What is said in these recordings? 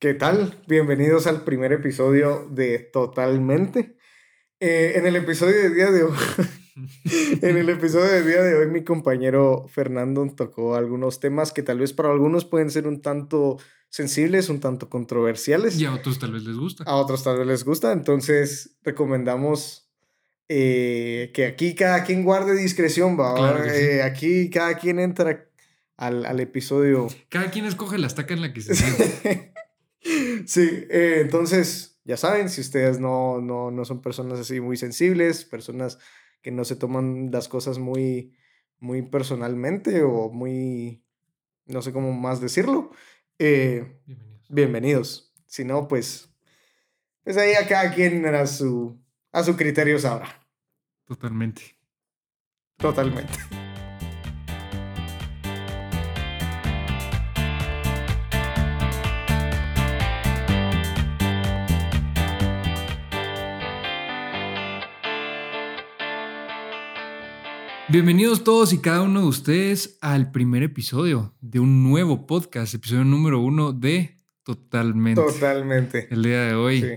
¿Qué tal? Bienvenidos al primer episodio de Totalmente. Eh, en el episodio del día de hoy, en el episodio día de hoy, mi compañero Fernando tocó algunos temas que tal vez para algunos pueden ser un tanto sensibles, un tanto controversiales. Y a otros tal vez les gusta. A otros tal vez les gusta. Entonces, recomendamos eh, que aquí cada quien guarde discreción, va. Claro que sí. Eh, aquí cada quien entra al, al episodio. Cada quien escoge la estaca en la que se siente. sí, eh, entonces, ya saben, si ustedes no, no, no son personas así muy sensibles, personas que no se toman las cosas muy, muy personalmente o muy, no sé cómo más decirlo, eh, Bienvenidos. bienvenidos. Si no, pues, pues ahí a cada quien a su, a su criterio sabrá. Totalmente. Totalmente. Bienvenidos todos y cada uno de ustedes al primer episodio de un nuevo podcast, episodio número uno de Totalmente. Totalmente. El día de hoy, Sí.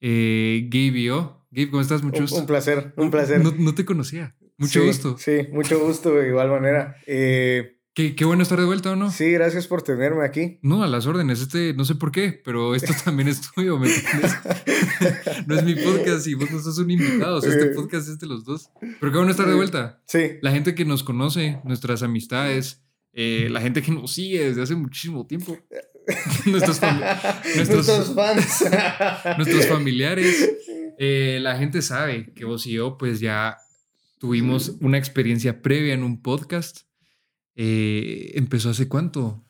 eh, Gabe y yo. Gabe, ¿cómo estás? Mucho Un, gusto. un placer, un placer. No, no te conocía. Mucho Sí, gusto. Sí, mucho gusto de igual manera. Eh, Qué, qué bueno estar de vuelta, ¿o no? Sí, gracias por tenerme aquí. No, a las órdenes. Este, no sé por qué, pero esto también es tuyo, ¿me entiendes? no es mi podcast y vos no sos un invitado. o sea, este podcast es de los dos. Pero qué bueno estar de vuelta. Sí, La gente que nos conoce, nuestras amistades, eh, la gente que nos sigue desde hace muchísimo tiempo. nuestros, fami- nuestros- nuestros fans. nuestros familiares. eh, la gente sabe que vos y yo, pues ya tuvimos una experiencia previa en un podcast. Eh, empezó hace cuánto?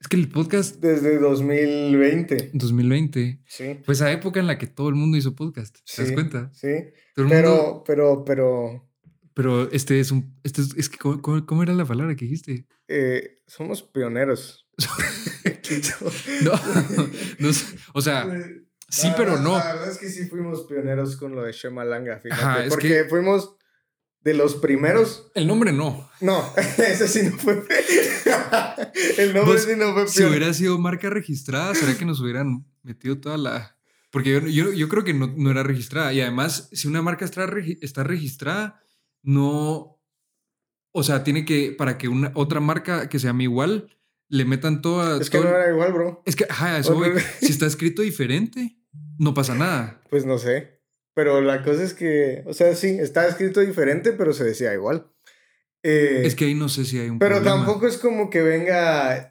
Es que el podcast Desde 2020. 2020 Sí. fue esa época en la que todo el mundo hizo podcast. ¿Te das Sí, cuenta? Sí. Todo el mundo- Pero, pero, pero, pero este es un. Este es, es que, ¿cómo, cómo- era la palabra que dijiste? eh, somos pioneros. No, no o sea, sí, La pero no. La verdad es que sí fuimos pioneros con lo de Shema Langa, fíjate. Ajá, porque que- fuimos de los primeros. El nombre no. No, ese sí no fue. El nombre Vos, sí no fue Si pionero. hubiera sido marca registrada, ¿será que nos hubieran metido toda la...? Porque yo, yo, yo creo que no, no era registrada. Y además, si una marca está, está registrada, no... O sea, tiene que, para que una otra marca que se llame igual, le metan toda... Es que todo- no era igual, bro. Es que, ajá, eso voy. Si está escrito diferente, no pasa nada. Pues no sé. Pero la cosa es que, o sea, sí, está escrito diferente, pero se decía igual. Eh, Es que ahí no sé si hay un pero problema. tampoco es como que venga.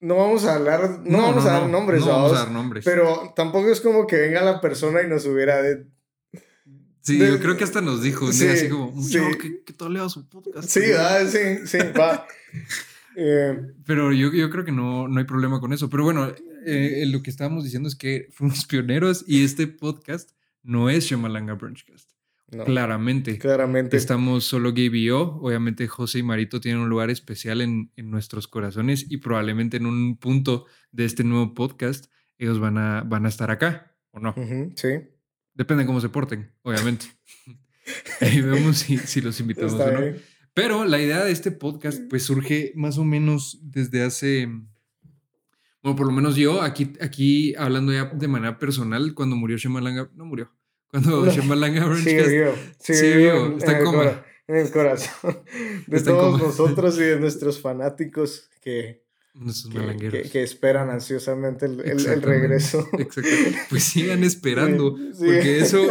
No vamos a hablar, no, vamos no, a dar no, nombres, No vamos a dar nombres. Pero tampoco es como que venga la persona y nos hubiera de. sí, de- yo creo que hasta nos dijo un día Sí, así como, sí. que, que todo lea su podcast. Sí, ah, sí, sí, va. Eh, Pero yo, yo creo que no, no hay problema con eso. Pero bueno, eh, lo que estábamos diciendo es que fuimos pioneros y este podcast no es Shamalanga Brunchcast. no, Claramente. claramente. Estamos solo Gabe y yo. Obviamente José y Marito tienen un lugar especial en, en nuestros corazones y probablemente en un punto de este nuevo podcast ellos van a, van a estar acá o no. Sí, Depende de cómo se porten, obviamente. Ahí vemos si, si los invitamos está o no. bien. Pero la idea de este podcast pues surge más o menos desde hace, bueno, por lo menos yo aquí, aquí hablando ya de manera personal, cuando murió Shemalanga, no murió, cuando Shemalanga Sigue vivo, sigue sigue vivo en, está en en el cora- en el corazón de Está todos nosotros y de nuestros fanáticos que, nuestros que, que- que esperan ansiosamente el, el- el Exactamente. regreso. Exacto. Pues sigan esperando, Sí, sí. porque eso,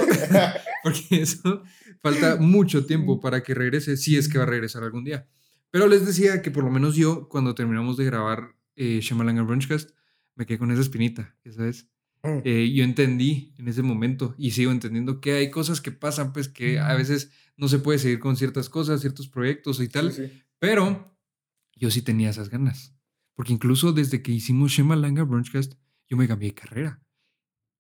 porque eso falta mucho tiempo para que regrese, si es que va a regresar algún día. Pero les decía que por lo menos yo, cuando terminamos de grabar eh, Shamalanga Brunchcast, me quedé con esa espinita, ya sabes. Mm, Eh, yo entendí en ese momento y sigo entendiendo que hay cosas que pasan, pues que a veces no se puede seguir con ciertas cosas, ciertos proyectos y tal, sí, sí. pero yo sí tenía esas ganas. Porque incluso desde que hicimos Shemalanga Brunchcast, yo me cambié de carrera.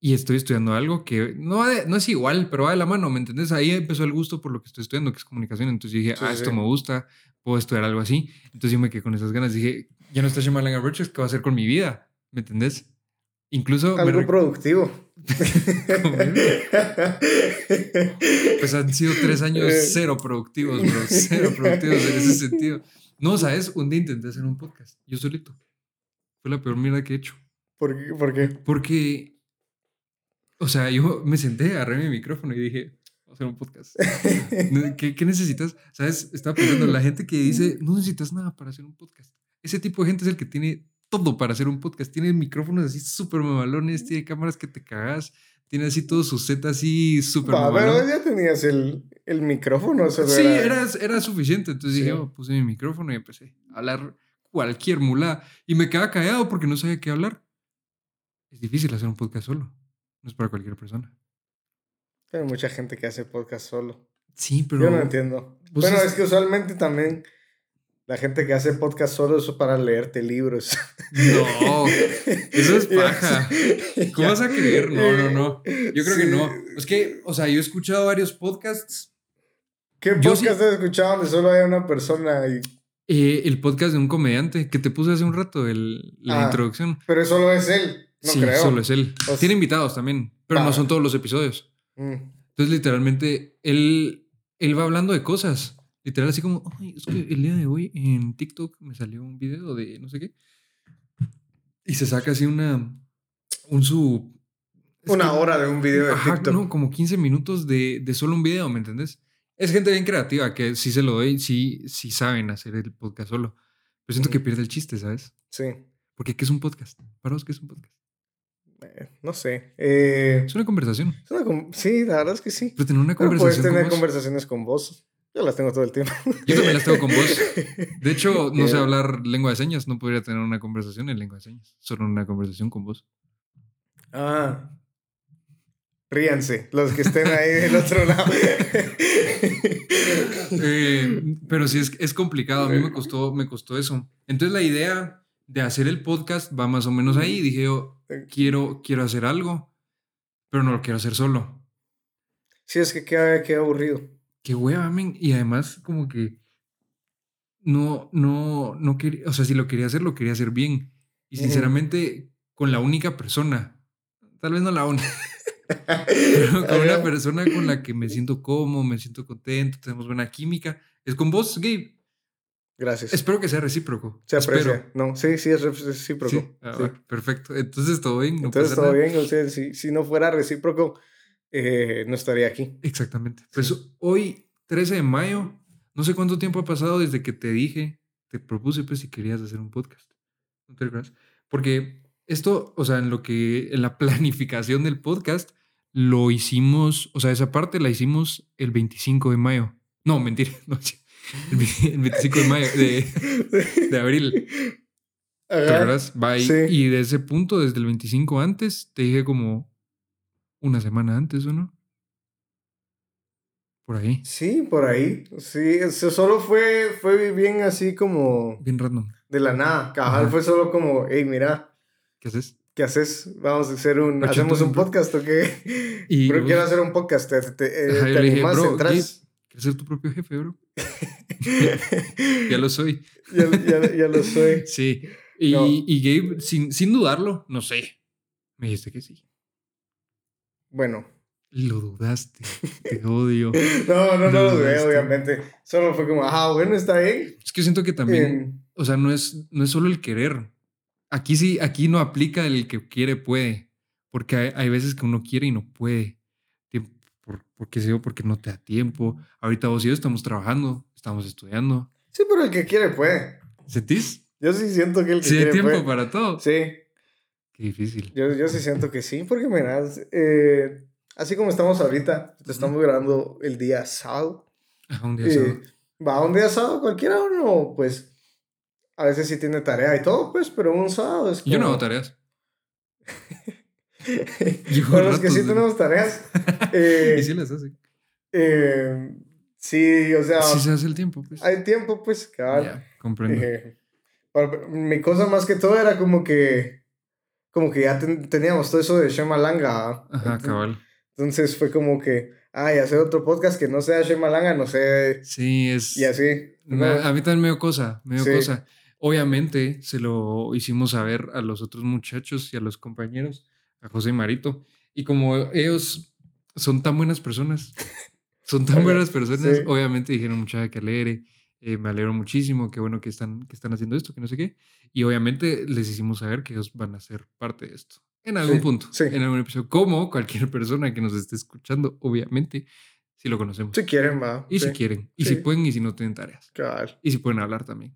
Y estoy estudiando algo que no, no es igual, pero va de la mano, ¿me entiendes? Ahí empezó el gusto por lo que estoy estudiando, que es comunicación. Entonces dije, Sí, ah, sí. esto me gusta, puedo estudiar algo así. Entonces yo me quedé con esas ganas. Dije, ya no está Shemalanga Brunchcast, ¿qué va a hacer con mi vida? ¿Me entendés? Incluso... Algo productivo. Pues han sido tres años Eh. cero productivos, bro. Cero productivos en ese sentido. No, ¿sabes? Un día intenté hacer un podcast, yo solito. Fue la peor mierda que he hecho. ¿Por qué? ¿Por qué? Porque, o sea, yo me senté, agarré mi micrófono y dije, vamos a hacer un podcast. ¿Qué, ¿Qué, necesitas? ¿Sabes? Estaba pensando, la gente que dice, no necesitas nada para hacer un podcast. Ese tipo de gente es el que tiene todo para hacer un podcast. Tiene micrófonos así súper mamalones, tiene cámaras que te cagas, tiene así todo su set así súper Pero ya tenías el, el micrófono. sí, era... Era, suficiente. Entonces dije, oh, puse mi micrófono y empecé a hablar cualquier mula. Y me quedaba callado porque no sabía qué hablar. Es difícil hacer un podcast solo. No es para cualquier persona. Hay mucha gente que hace podcast solo. Sí, pero... Yo no entiendo. Bueno, es que usualmente también la gente que hace podcast solo es para leerte libros. No, eso es paja. ¿Cómo vas a creer? No, no, no. Yo creo que no. Es que, o sea, yo he escuchado varios podcasts. ¿Qué podcast has escuchado donde solo hay una persona y eh, el podcast de un comediante que te puse hace un rato, el, la ah, introducción. Pero solo es él, no sí, solo es él. Tiene invitados también, pero no son todos los episodios. Mm. Entonces, literalmente, él, él va hablando de cosas. Literal, así como, Ay, es que el día de hoy en TikTok me salió un video de no sé qué. Y se saca así una. Un su. Una hora de un video de TikTok. No, como 15 minutos de, de solo un video, ¿me entendés? Es gente bien creativa que sí se lo doy, sí, sí saben hacer el podcast solo. Pero siento que pierde el chiste, ¿sabes? Sí. Porque ¿qué es un podcast? ¿Para vos qué es un podcast? Eh, no sé. Eh, es una conversación. sí, la verdad es que sí. Pero tener una conversación. puedes tener conversaciones con vos. Yo las tengo todo el tiempo. Yo también las tengo con vos. De hecho, no sé hablar lengua de señas. No podría tener una conversación en lengua de señas. Solo una conversación con vos. Ah, Ríanse, los que estén ahí del otro lado. Eh, pero sí, es, es complicado. A mí me costó, me costó eso. Entonces, la idea de hacer el podcast va más o menos ahí. Dije yo, quiero, quiero hacer algo, pero no lo quiero hacer solo. Sí, es que queda, queda aburrido. Qué hueva, Y además, como que no, no, no quería, o sea, si lo quería hacer, lo quería hacer bien. Y sinceramente, con la única persona, tal vez no la única. con una persona con la que me siento cómodo, me siento contento, tenemos buena química. Es con vos, Gabe. Gracias. Espero que sea recíproco. Se aprecia. No, sí, sí es recíproco. Ah, perfecto. Entonces todo bien. Entonces todo bien. O sea, si, si, no fuera recíproco, eh, no estaría aquí. Exactamente. Pues hoy, 13 de mayo, no sé cuánto tiempo ha pasado desde que te dije, te propuse pues si querías hacer un podcast. ¿No te Porque esto, o sea, en lo que, en la planificación del podcast, lo hicimos, o sea, esa parte la hicimos el 25 de mayo. No, mentira, no, el 25 de mayo, de, de abril. ¿Te Y de ese punto, desde el 25 antes, te dije como una semana antes, ¿o no? Por ahí. Sí, por ahí. Sí, eso solo fue, fue bien así como... Bien random. De la nada. Cabal fue solo como, hey, mira. ¿Qué haces? ¿qué haces? Vamos a hacer un, ¿hacemos un podcast o qué? Y, pero quiero hacer un podcast, ¿te, te, te animas? ¿Quieres ser tu propio jefe, bro? ya lo soy. ya, ya, ya, lo soy. Sí. Y, y Gabe, sin, sin dudarlo, no sé, me dijiste que sí. Bueno. Lo dudaste. Te odio. no, no, no lo dudé, obviamente. Solo fue como, ah, bueno, está ahí. Es que siento que también, o sea, no es, no es solo el querer. Aquí sí, aquí no aplica el que quiere puede, porque hay, veces que uno quiere y no puede. Por, porque sé porque no te da tiempo. Ahorita vos y yo estamos trabajando, estamos estudiando. Sí, pero el que quiere puede. ¿Sentís? Yo sí siento que el que sí, quiere hay tiempo para todo. Sí. Qué difícil. Yo, yo sí siento que sí, porque mira, eh, así como estamos ahorita, te estamos grabando el día sábado. Ajá, un día sábado. Va un día sábado cualquiera o no, pues a veces sí tiene tarea y todo, pues, pero un sábado es Yo no hago tareas. Con los que sí tenemos tareas. Eh, y sí las. Eh, sí, o sea. Sí se hace el tiempo, pues. Hay tiempo, pues. Ya, comprendo. Eh, mi cosa más que todo era como que. Como que ya teníamos todo eso de Shemalanga. Ajá, cabal. Entonces fue como que. Ay, hacer otro podcast que no sea Shemalanga, no sé. Sí, es. Y así. A mí también me dio cosa, me dio cosa. Obviamente se lo hicimos saber a los otros muchachos y a los compañeros, a José y Marito. Y como ellos son tan buenas personas, son tan buenas personas, obviamente dijeron mucha que alegre. Eh, me alegro muchísimo, qué bueno que están, que están haciendo esto, que no sé qué. Y obviamente les hicimos saber que ellos van a ser parte de esto. En algún Sí, punto, sí. en algún episodio. Como cualquier persona que nos esté escuchando, obviamente, si lo conocemos. Si quieren, va. Y sí. si quieren, y si pueden, y si no tienen tareas. Cabal. Y si pueden hablar también.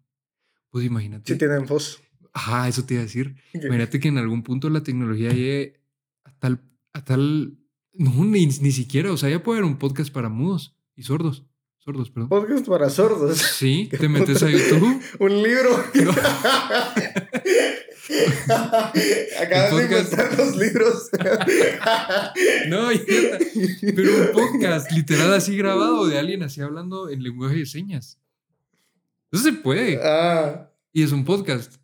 Pues imagínate. Si tienen voz. Ajá, eso te iba a decir. Imagínate que en algún punto la tecnología llegue a tal, a tal, no, ni, ni siquiera, o sea, ya puede haber un podcast para mudos y sordos, sordos, perdón. Podcast para sordos. Sí, te metes a YouTube. Un libro. No. Acabas de inventar los libros. No, pero un podcast literal así grabado de alguien así hablando en lenguaje de señas. Eso se puede. ah, Y es un podcast.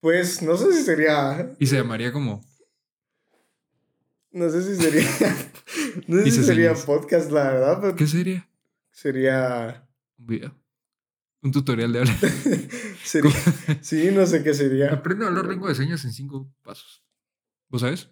pues no sé si sería. Y se llamaría como, No sé si sería. No sé si sería señas. podcast, la verdad. Pero ¿qué sería? Sería. Un video. Un tutorial de hablar. sería sí, no sé qué sería. Aprende a hablar lengua de señas en cinco pasos. ¿Vos sabes?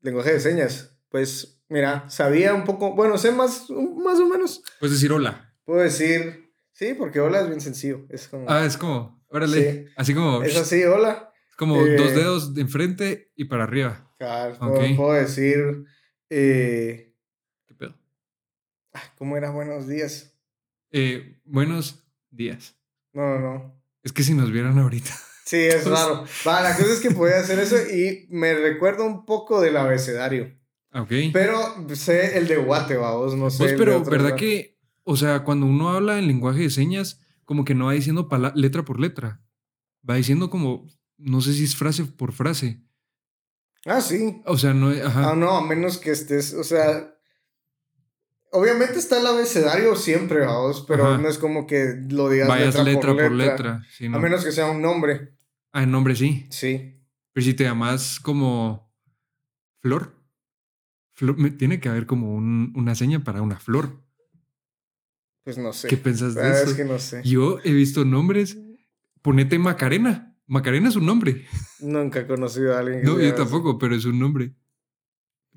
Lenguaje de señas. Pues mira, sabía un poco. Bueno, sé más, más o menos. Puedes decir hola. Puedo decir. Sí, porque hola es bien sencillo. Es como. Ah, es como, órale. Sí. Así como, es así, hola. como eh, dos dedos de enfrente y para arriba. Cabal, puedo, decir. eh, ¿Cómo era buenos días? Eh, buenos días. No, no, no. Es que si nos vieran ahorita. Sí, es Pues- raro. Va, la cosa es que podía hacer eso y me recuerda un poco del abecedario. Ah, Ok. Pero sé el de Guate, vamos, no sé. Pues, el de pero, ¿verdad lugar. que, o sea, cuando uno habla en lenguaje de señas, como que no va diciendo letra por letra? Va diciendo como, no sé si es frase por frase. Ah, sí. O sea, no, ajá. Ah, no, a menos que estés, o sea. Obviamente está el abecedario siempre, vamos, pero Ajá. no es como que lo digas Vayas letra, letra, por por letra. letra. sí, no. A menos que sea un nombre. Ah, el nombre sí. Sí. Pero si te llamas como Flor, Flor me- tiene que haber como un- una seña para una flor. Pues no sé. ¿Qué piensas La de verdad eso? es que no sé. Yo he visto nombres. Ponete Macarena. Macarena es un nombre. Nunca he conocido a alguien que No, yo tampoco, pero es un nombre.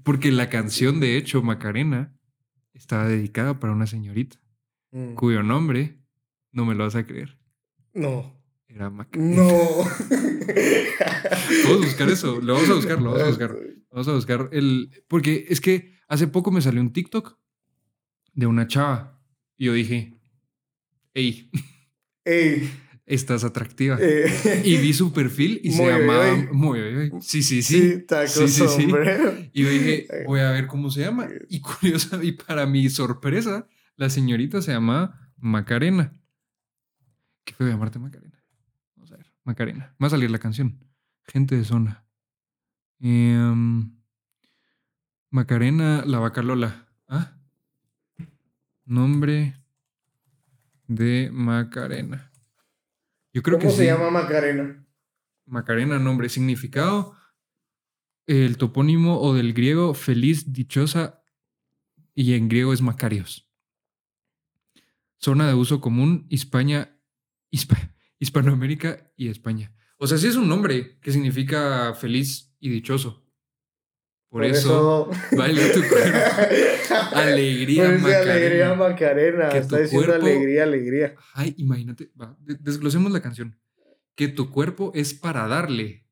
Porque la canción, de hecho, Macarena, estaba dedicada para una señorita, Mm. cuyo nombre, no me lo vas a creer, No. era Macarena. No. Vamos a buscar eso, lo vamos a buscar, lo vamos a buscar. Vamos a buscar el. Porque es que hace poco me salió un TikTok de una chava. Y yo dije, hey, Ey. Estás atractiva. eh, Y vi su perfil y se llamaba. bien. Muy bien. Sí, sí, sí, sí. taco Sí, sí, sí. Y yo dije, voy a ver cómo se llama. Y curiosa, y para mi sorpresa, la señorita se llama Macarena. Qué feo llamarte Macarena. Vamos a ver, Macarena. Va a salir la canción. Gente de zona. Em, Macarena, la vaca Lola. ¿Ah? Nombre de Macarena. Yo creo ¿Cómo que se sí. llama Macarena? Macarena, nombre, significado. El topónimo o del griego feliz, dichosa, y en griego es Macarios. Zona de uso común, Hispania, Hispa- Hispanoamérica y España. O sea, sí es un nombre que significa feliz y dichoso. Por, eso, baila tu cuerpo. Alegría, Por eso Macarena. alegría Macarena. Que Está tu diciendo cuerpo- alegría, alegría. Ay, imagínate, va, desglosemos la canción. Que tu cuerpo es para darle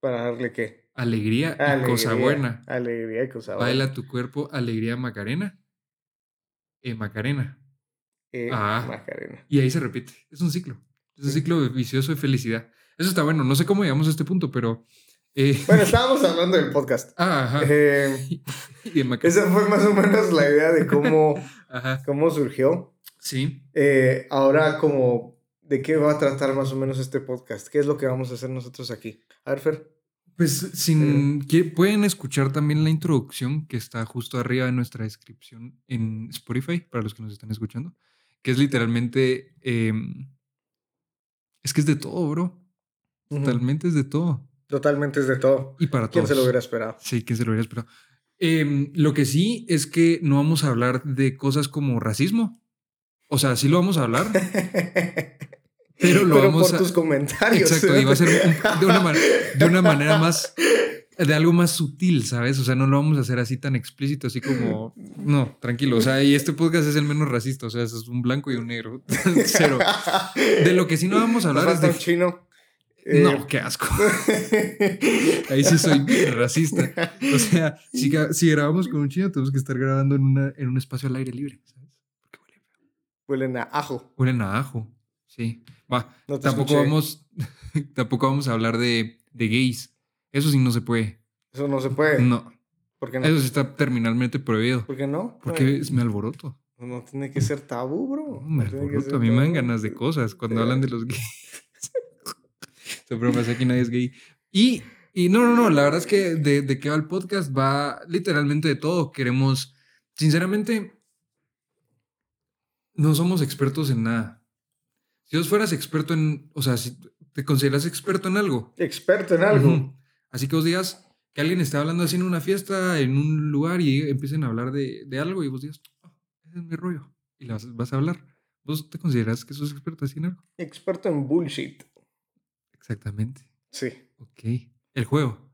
¿Para darle qué? alegría y cosa buena. Alegría y cosa buena. Baila tu cuerpo, alegría Macarena. Eh, Macarena. Eh, Ah. Macarena. Y ahí se repite. Es un ciclo. Es un ciclo vicioso de felicidad. Eso está bueno. No sé cómo llegamos a este punto, pero. Eh, Bueno, estábamos hablando del podcast. ah, ajá. Eh, esa fue más o menos la idea de cómo, Ajá. cómo surgió. Sí. Eh, ahora, como, ¿de qué va a tratar más o menos este podcast? ¿Qué es lo que vamos a hacer nosotros aquí? A ver, Fer. Pues sin. que- Pueden escuchar también la introducción que está justo arriba de nuestra descripción en Spotify, para los que nos están escuchando. Que es literalmente. em, es que es de todo, bro. Totalmente es de todo. Totalmente es de todo. Y para ¿Quién todos. se lo hubiera esperado? Sí, ¿quién se lo hubiera esperado? Em, lo que sí es que no vamos a hablar de cosas como racismo. O sea, sí lo vamos a hablar, pero lo Pero vamos por a. tus comentarios. Exacto, y va a ser un- de, una man- de una manera más de algo más sutil, ¿sabes? O sea, no lo vamos a hacer así tan explícito, así como, no, tranquilo. O sea, y este podcast es el menos racista, o sea, es un blanco y un negro. Cero. De lo que sí no vamos a hablar es de... Un chino. No, Eh, qué asco. Ahí sí soy racista. O sea, si, grabamos con un chino, tenemos que estar grabando en, una, en un espacio al aire libre, ¿sabes? Porque huele feo. Huelen a ajo. Huelen a ajo. Sí. Va. No tampoco escuché. vamos, tampoco vamos a hablar de, de gays. Eso sí no se puede. Eso no se puede. No. ¿Por qué no? Eso sí está terminalmente prohibido. ¿Por qué no? Porque es- me alboroto. No, tiene que ser tabú, bro. No, me alboroto. A mí me dan ganas de cosas cuando hablan de los gays. Esta broma es aquí nadie es gay. Y, y no, no, no. La verdad es que de, de qué va el podcast va literalmente de todo. Queremos, sinceramente, no somos expertos en nada. Si vos fueras experto en, o sea, si te consideras experto en algo, Experto en algo. Ujú. Así que vos digas que alguien está hablando así en una fiesta, en un lugar y empiecen a hablar de, de algo y vos digas, "Ah, ese es mi rollo. Y vas, vas a hablar. ¿Vos te consideras que sos experto así en algo? Experto en bullshit. Exactamente. Sí. Ok. El juego.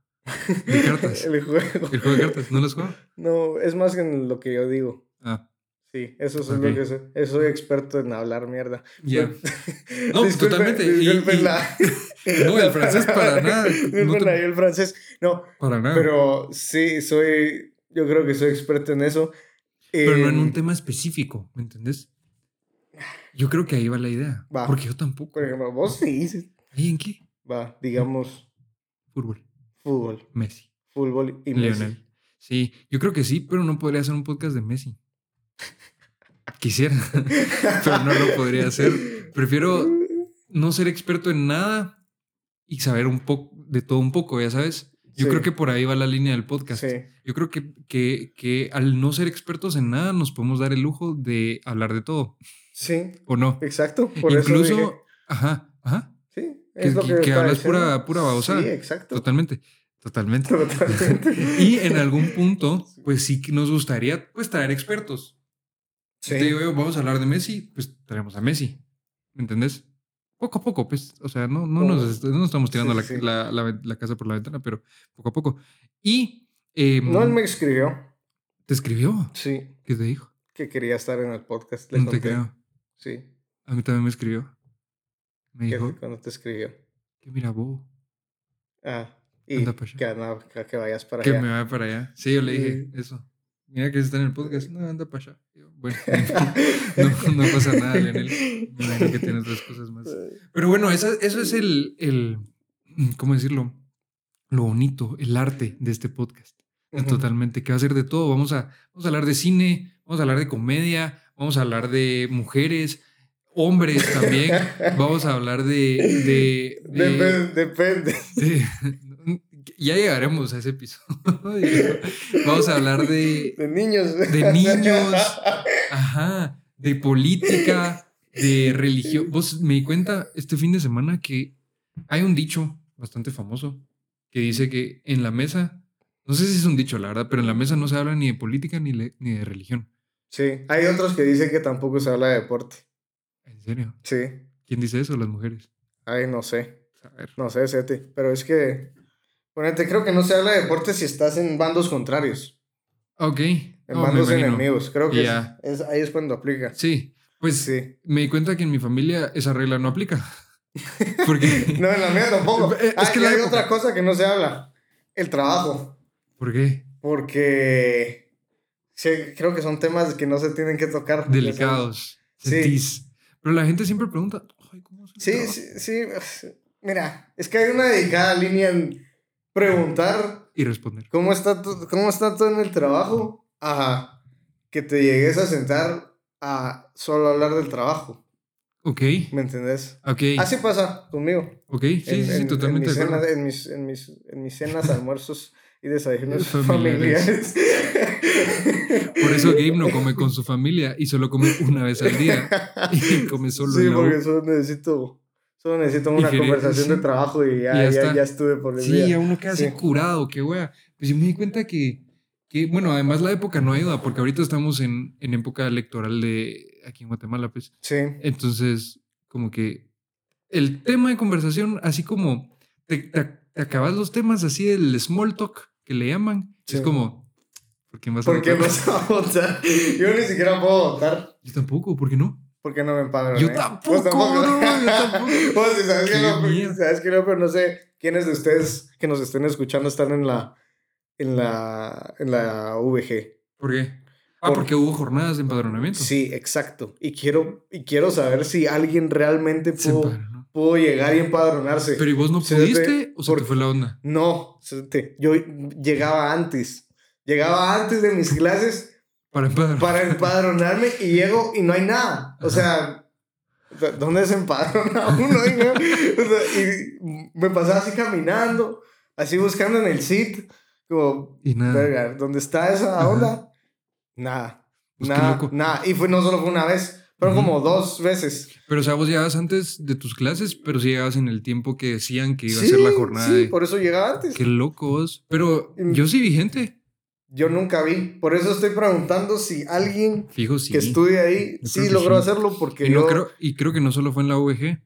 De cartas. El juego. El juego de cartas. ¿No lo has jugado? No, es más que en lo que yo digo. Ah, Sí, eso es lo que soy. Eso soy experto en hablar mierda. ya. No, Disculpe- totalmente. Y- disculpen y- la- No, el francés para nada. No te- el francés. No, Para nada. pero sí, soy. Yo creo que soy experto en eso. Pero no en un Em, tema específico, ¿me entendés? Yo creo que ahí va la idea. Va. Porque yo tampoco. Por ejemplo, vos sí ¿Ahí en qué? Va, digamos, Fútbol. fútbol. Messi. Fútbol y Messi. Lionel. Sí, yo creo que sí, pero no podría hacer un podcast de Messi. Quisiera, pero no lo podría hacer. Prefiero no ser experto en nada y saber un poco de todo un poco, ya sabes. Yo Sí. creo que por ahí va la línea del podcast. Sí, Yo creo que, que, que al no ser expertos en nada nos podemos dar el lujo de hablar de todo, sí, ¿o no? exacto. Por eso Incluso, dije, ajá, ajá, sí, que- es lo que- hablas diciendo. pura- pura babosada. Sí, exacto. totalmente, totalmente. Totalmente. Y en algún punto, pues sí que nos gustaría pues traer expertos. Sí. te digo yo, vamos a hablar de Messi, pues traemos a Messi. ¿Me entendés? Poco a poco, pues. O sea, no, no, nos, no nos estamos tirando Sí, la, sí, la- la ven- la casa por la ventana, pero poco a poco. Y em, No, él me escribió. te escribió. Sí, ¿Qué te dijo? que quería estar en el podcast. Le No te creo. Sí, A mí también me escribió. Me que dijo cuando te escribió. que mira, bobo, Ah, y Anda pa' allá. que, no, que, que vayas para que allá. me va para allá. Sí, yo le dije eso. Mira que está en el podcast. No, anda para allá. Yo, bueno, no, no pasa nada, Leonel. Me imagino que tiene otras cosas más. Pero bueno, esa- eso es el, el, ¿cómo decirlo? Lo bonito, el arte de este podcast. Totalmente, que va a ser de todo. Vamos a, vamos a hablar de cine, vamos a hablar de comedia, vamos a hablar de mujeres, hombres también. Vamos a hablar de... de, de- Dep- Depende. de- ya llegaremos a ese episodio. Vamos a hablar de, De niños. de niños, ajá, de política, de religión. Vos me di cuenta este fin de semana que hay un dicho bastante famoso que dice que en la mesa, no sé si es un dicho, la verdad, pero en la mesa no se habla ni de política ni, le- ni de religión. Sí, hay otros que dicen que tampoco se habla de deporte. ¿En serio? Sí, ¿Quién dice eso? Las mujeres. ay, no sé. A ver. No sé, Seti. Pero es que. Ponete, creo que no se habla de deporte si estás en bandos contrarios. Ok. En No, bandos enemigos. Creo que es- ahí es cuando aplica. Sí, pues Sí. me di cuenta que en mi familia esa regla no aplica. Porque... No, en la mía tampoco. Es Ah, que la hay época- otra cosa que no se habla. El trabajo. ¿Por qué? Porque. sí, creo que son temas que no se tienen que tocar. Delicados. Sí. Sentís. Pero la gente siempre pregunta, Ay, ¿cómo es el Sí, trabajo?". sí, sí. Mira, es que hay una dedicada línea en preguntar Y responder. cómo está, tu- cómo está todo en el trabajo. Ajá. Que te llegues a sentar a solo hablar del trabajo. Ok. ¿Me entendés? Ok. Así pasa conmigo. Ok. Sí, en, sí, sí, en- totalmente en, mis cenas, en, mis, en, mis, en mis cenas, almuerzos y desayunos Familiares. familiares. Por eso Gabe no come con su familia y solo come una vez al día. Y come solo Sí, porque solo necesito, solo necesito una conversación de sí. trabajo y ya, ya ya, ya estuve por el Sí, día. a uno queda así Sí. curado, qué wea. Pues yo me di cuenta que, que, bueno, además la época no ayuda, porque ahorita estamos en, en época electoral de aquí en Guatemala, pues. Sí, Entonces, como que el tema de conversación, así como te, te- te acabas los temas así, el small talk que le llaman. Sí. Es como, ¿por quién vas a ¿Por qué votar? vas a votar? Yo ni siquiera puedo votar Yo tampoco, ¿por qué no? porque no me empadroné. Yo Vos tampoco, no, yo tampoco. Vos sí sabes que Qué no, pues, sabes que no, pero no sé quiénes de ustedes que nos estén escuchando están en la, en la, en la VG. ¿Por qué? Ah, Por- porque hubo jornadas de empadronamiento. Sí, exacto. Y quiero, y quiero saber si alguien realmente pudo, pudo llegar y empadronarse. Pero ¿y vos no pudiste o se te fue la onda? No, yo llegaba antes. Llegaba antes de mis clases Para empadronar. para empadronarme y llego y no hay nada. O sea, ¿dónde se empadrona uno? Y, no- o sea, y me pasaba así caminando, así buscando en el sit, como, Y nada. verga, ¿dónde está esa Ajá. onda? Nada, Pues nada, nada. Y fue, no solo fue una vez, fueron como dos veces. Pero, o sea, vos llegabas antes de tus clases, pero sí llegabas en el tiempo que decían que iba sí, a ser la jornada sí, de... por eso llegaba antes. Qué locos. Pero yo sí vi gente. Yo nunca vi. Por eso estoy preguntando si alguien Fijo, sí. que estudia ahí Yo sí logró sí. hacerlo porque Y, no yo... creo, y creo que no solo fue en la VG.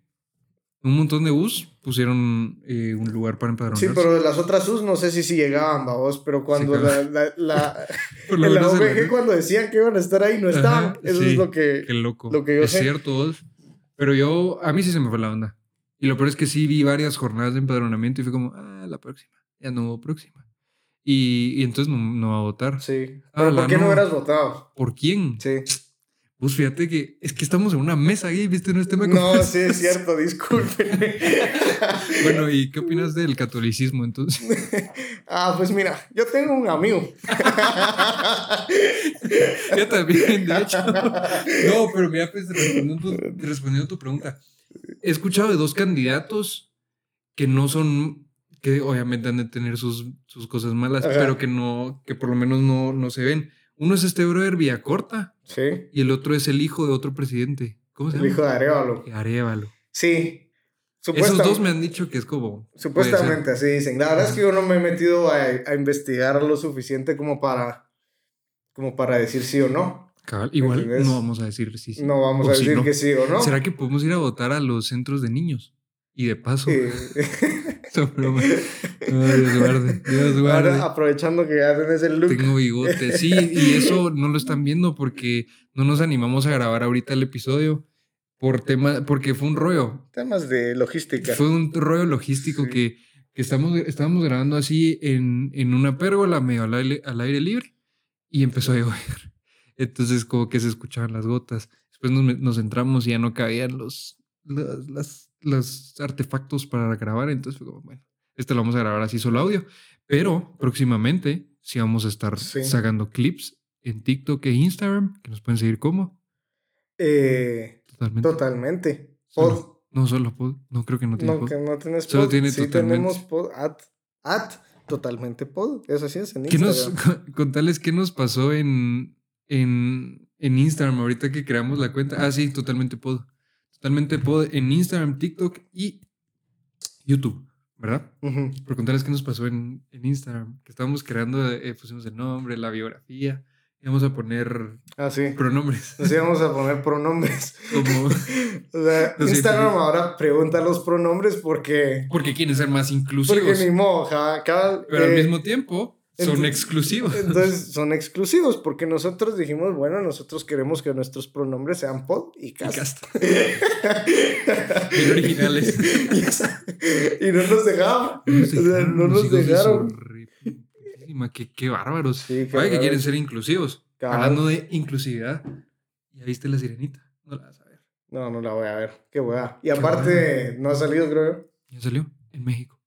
Un montón de bus pusieron eh, un lugar para empadronarse. Sí, pero de las otras US no sé si, si llegaban, babos, pero cuando Sí, la, claro. la, la- en la- OVG cuando decían que iban a estar ahí no estaban. Ajá, Eso sí. es lo que... Qué loco. Lo que yo es sé. cierto. Pero yo, a mí sí se me fue la onda. Y lo peor es que sí vi varias jornadas de empadronamiento y fue como, ah, la próxima. Ya no hubo próxima. Y, y entonces no, no va a votar. Sí. Pero ¿por qué no, no. hubieras votado? ¿Por quién? Sí. Pues fíjate que es que estamos en una mesa gay, ¿viste? No es tema No, sí, es cierto, discúlpenme. Bueno, ¿y qué opinas del catolicismo entonces? ah, pues mira, yo tengo un amigo. Yo también, de hecho. No, pero mira, pues respondiendo respondiendo a tu pregunta. He escuchado de dos candidatos que no son, que obviamente han de tener sus, sus cosas malas, Ajá. pero que no, que por lo menos no, no se ven. Uno es este brother Villacorta Sí, y el otro es el hijo de otro presidente. ¿Cómo se el llama? hijo de Arevalo. Arevalo. Sí. Esos dos me han dicho que es como. Supuestamente así dicen. La verdad es que yo no me he metido a, a investigar lo suficiente como para, como para decir sí o no. Cabal, igual ¿Entendés? no vamos a decir sí. sí. No vamos O a decir ¿no? que sí o no. ¿Será que podemos ir a votar a los centros de niños? Y de paso. Broma. Ay, Dios guarde. Dios guarde. ahora, aprovechando que ya tenés el look. Tengo bigote. Sí, y eso no lo están viendo porque no nos animamos a grabar ahorita el episodio por tema, porque fue un rollo. Temas de logística. Fue un rollo logístico Sí. que, que estamos, estábamos grabando así en, en una pérgola medio al aire, al aire libre y empezó a llover. Entonces como que se escuchaban las gotas. Después nos, entramos y ya no cabían los, las, las- los artefactos para grabar. Entonces fue como, bueno, este lo vamos a grabar así solo audio. Pero próximamente sí vamos a estar Sí. sacando clips en TikTok e Instagram, que nos pueden seguir como. Eh, Totalmente. totalmente. Solo- Pod. No solo pod, no creo que no tiene No, pod. que no tenés Solo pod. tiene sí totalmente. tenemos pod. At, at totalmente pod. Eso sí es en ¿Qué nos, Instagram. contarles qué nos pasó en, en, en Instagram ahorita que creamos la cuenta. Ah, sí, totalmente pod. Totalmente pod en Instagram, TikTok y YouTube, ¿verdad? Por contarles qué nos pasó en, en Instagram. Que estábamos creando, eh, pusimos el nombre, la biografía. Íbamos a poner Ah, sí. pronombres. Nos íbamos a poner pronombres. Como, O sea, No Instagram ahora pregunta los pronombres porque. porque quieren ser más Porque inclusivos. ni modo, ja, cabal, Pero al eh, mismo tiempo son exclusivos. Entonces son exclusivos porque nosotros dijimos, bueno, nosotros queremos que nuestros pronombres sean pod y Y cast. Bien originales. y, y no nos dejaban. Nos O sea, no nos dejaron. Qué, qué bárbaros. Sí, qué que quieren ser inclusivos. Hablando de inclusividad. ¿Ya viste la sirenita? No la vas a ver. No, no la voy a ver. Qué hueá. Y aparte, no ha salido, creo Ya salió en México.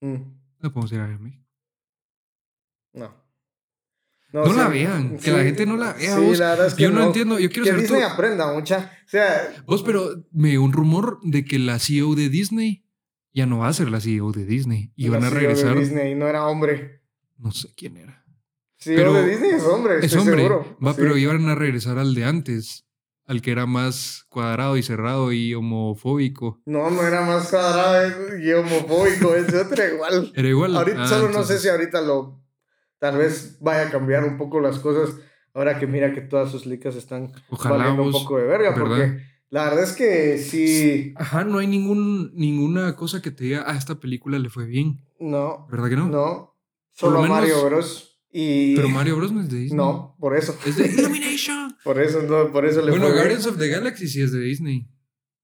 yo. Mm, No podemos ir a ver en México. No. No la vean, que la gente no la vea, Sí, vos. la verdad es que Yo no, entiendo. Yo quiero Que saber. Disney aprenda mucha. O sea, Vos, pero me dio un rumor de que la CEO de Disney ya no va a ser la CEO de Disney. Y van a CEO regresar. De Disney no era hombre. No sé quién era. CEO Pero- de Disney es hombre, Es estoy hombre. seguro. Va, Sí. pero iban a regresar al de antes. Al que era más cuadrado y cerrado y homofóbico. No, no era más cuadrado y homofóbico, es otro igual. Era igual. Ahorita, Ah, solo no sé si ahorita lo. Tal vez vaya a cambiar un poco las cosas. Ahora que mira que todas sus licas están Ojalá valiendo un poco de verga. ¿verdad? Porque la verdad es que sí. Ajá, no hay ningún, ninguna cosa que te diga, ah, esta película le fue bien. No. ¿Verdad que no? No. Solo lo Mario menos- Bros. Y. Pero Mario Bros. no es de Disney. No, por eso. Es de Illumination. Por eso, no, por eso le bueno, fue bien. Guardians of the Galaxy sí es de Disney.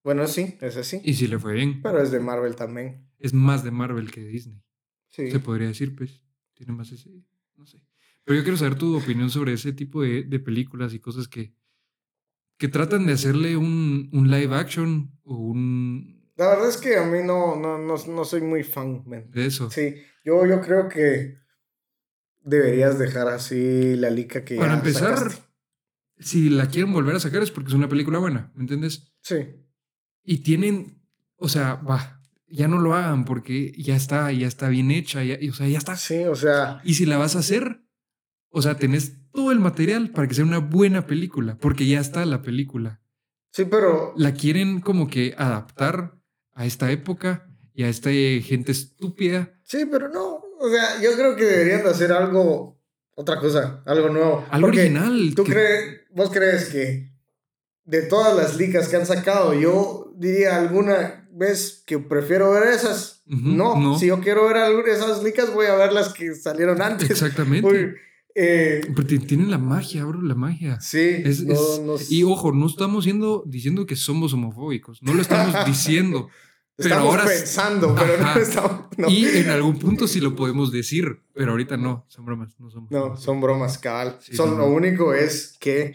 Bueno, sí, ese sí. Y sí le fue bien. Pero es de Marvel también. Es más de Marvel que de Disney. Sí. Se podría decir, pues. Tiene más ese. No sé. Pero yo quiero saber tu opinión sobre ese tipo de, de películas y cosas que. que tratan de hacerle un, un live action o un. La verdad es que a mí no, no, no, no soy muy fan, man. de eso. Sí, yo, yo creo que deberías dejar así la lica que Para ya empezar, sacaste. si la quieren volver a sacar es porque es una película buena, ¿me entiendes? Sí. Y tienen, o sea, va, ya no lo hagan porque ya está, ya está bien hecha, ya, y, o sea, ya está. Sí, o sea, Y si la vas a hacer, o sea, tenés todo el material para que sea una buena película, porque ya está la película. sí, pero La quieren como que adaptar a esta época y a esta gente estúpida. sí, pero no, o sea, yo creo que deberían de hacer algo, otra cosa, algo nuevo. Algo Porque original. ¿Tú que- crees, vos crees que de todas las licas que han sacado, yo diría alguna vez que prefiero ver esas? No, no. si yo quiero ver esas licas, voy a ver las que salieron antes. Exactamente. Uy, eh, Pero ti- tienen la magia, bro, la magia. sí, Es- no, es- no- Y ojo, no estamos siendo, diciendo que somos homofóbicos, no lo estamos diciendo. pero estamos ahora- pensando, pero no estamos. No, Y en algún punto sí lo podemos decir, pero ahorita no, son bromas, no somos. no, son bromas, cabal. Sí, son, lo único es que.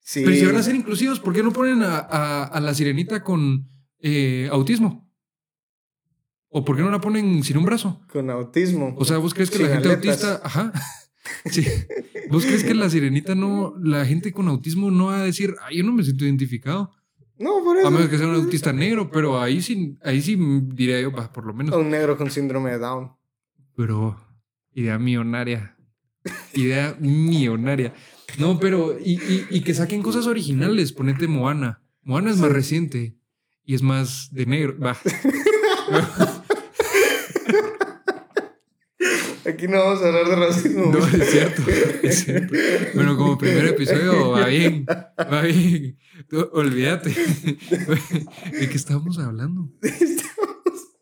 Sí, Pero si van a ser inclusivos, ¿por qué no ponen a, a- a la sirenita con eh, autismo? ¿O por qué no la ponen sin un brazo? con autismo. O sea, ¿vos crees que Sin la gente aletas. autista... Ajá. Sí. ¿Vos crees que la sirenita no... La gente con autismo no va a decir, ay, yo no me siento identificado? no, por eso. A menos que sea un autista negro, pero ahí sí, ahí sí diría yo, bah, por lo menos. Un negro con síndrome de Down. Pero idea millonaria. Idea millonaria. No, pero y, y- y que saquen cosas originales. Ponete Moana. Moana es más reciente y es más de negro. Va. Aquí no vamos a hablar de racismo. No, es cierto, es cierto. Bueno, como primer episodio va bien, va bien. Tú, olvídate. ¿De qué estábamos hablando?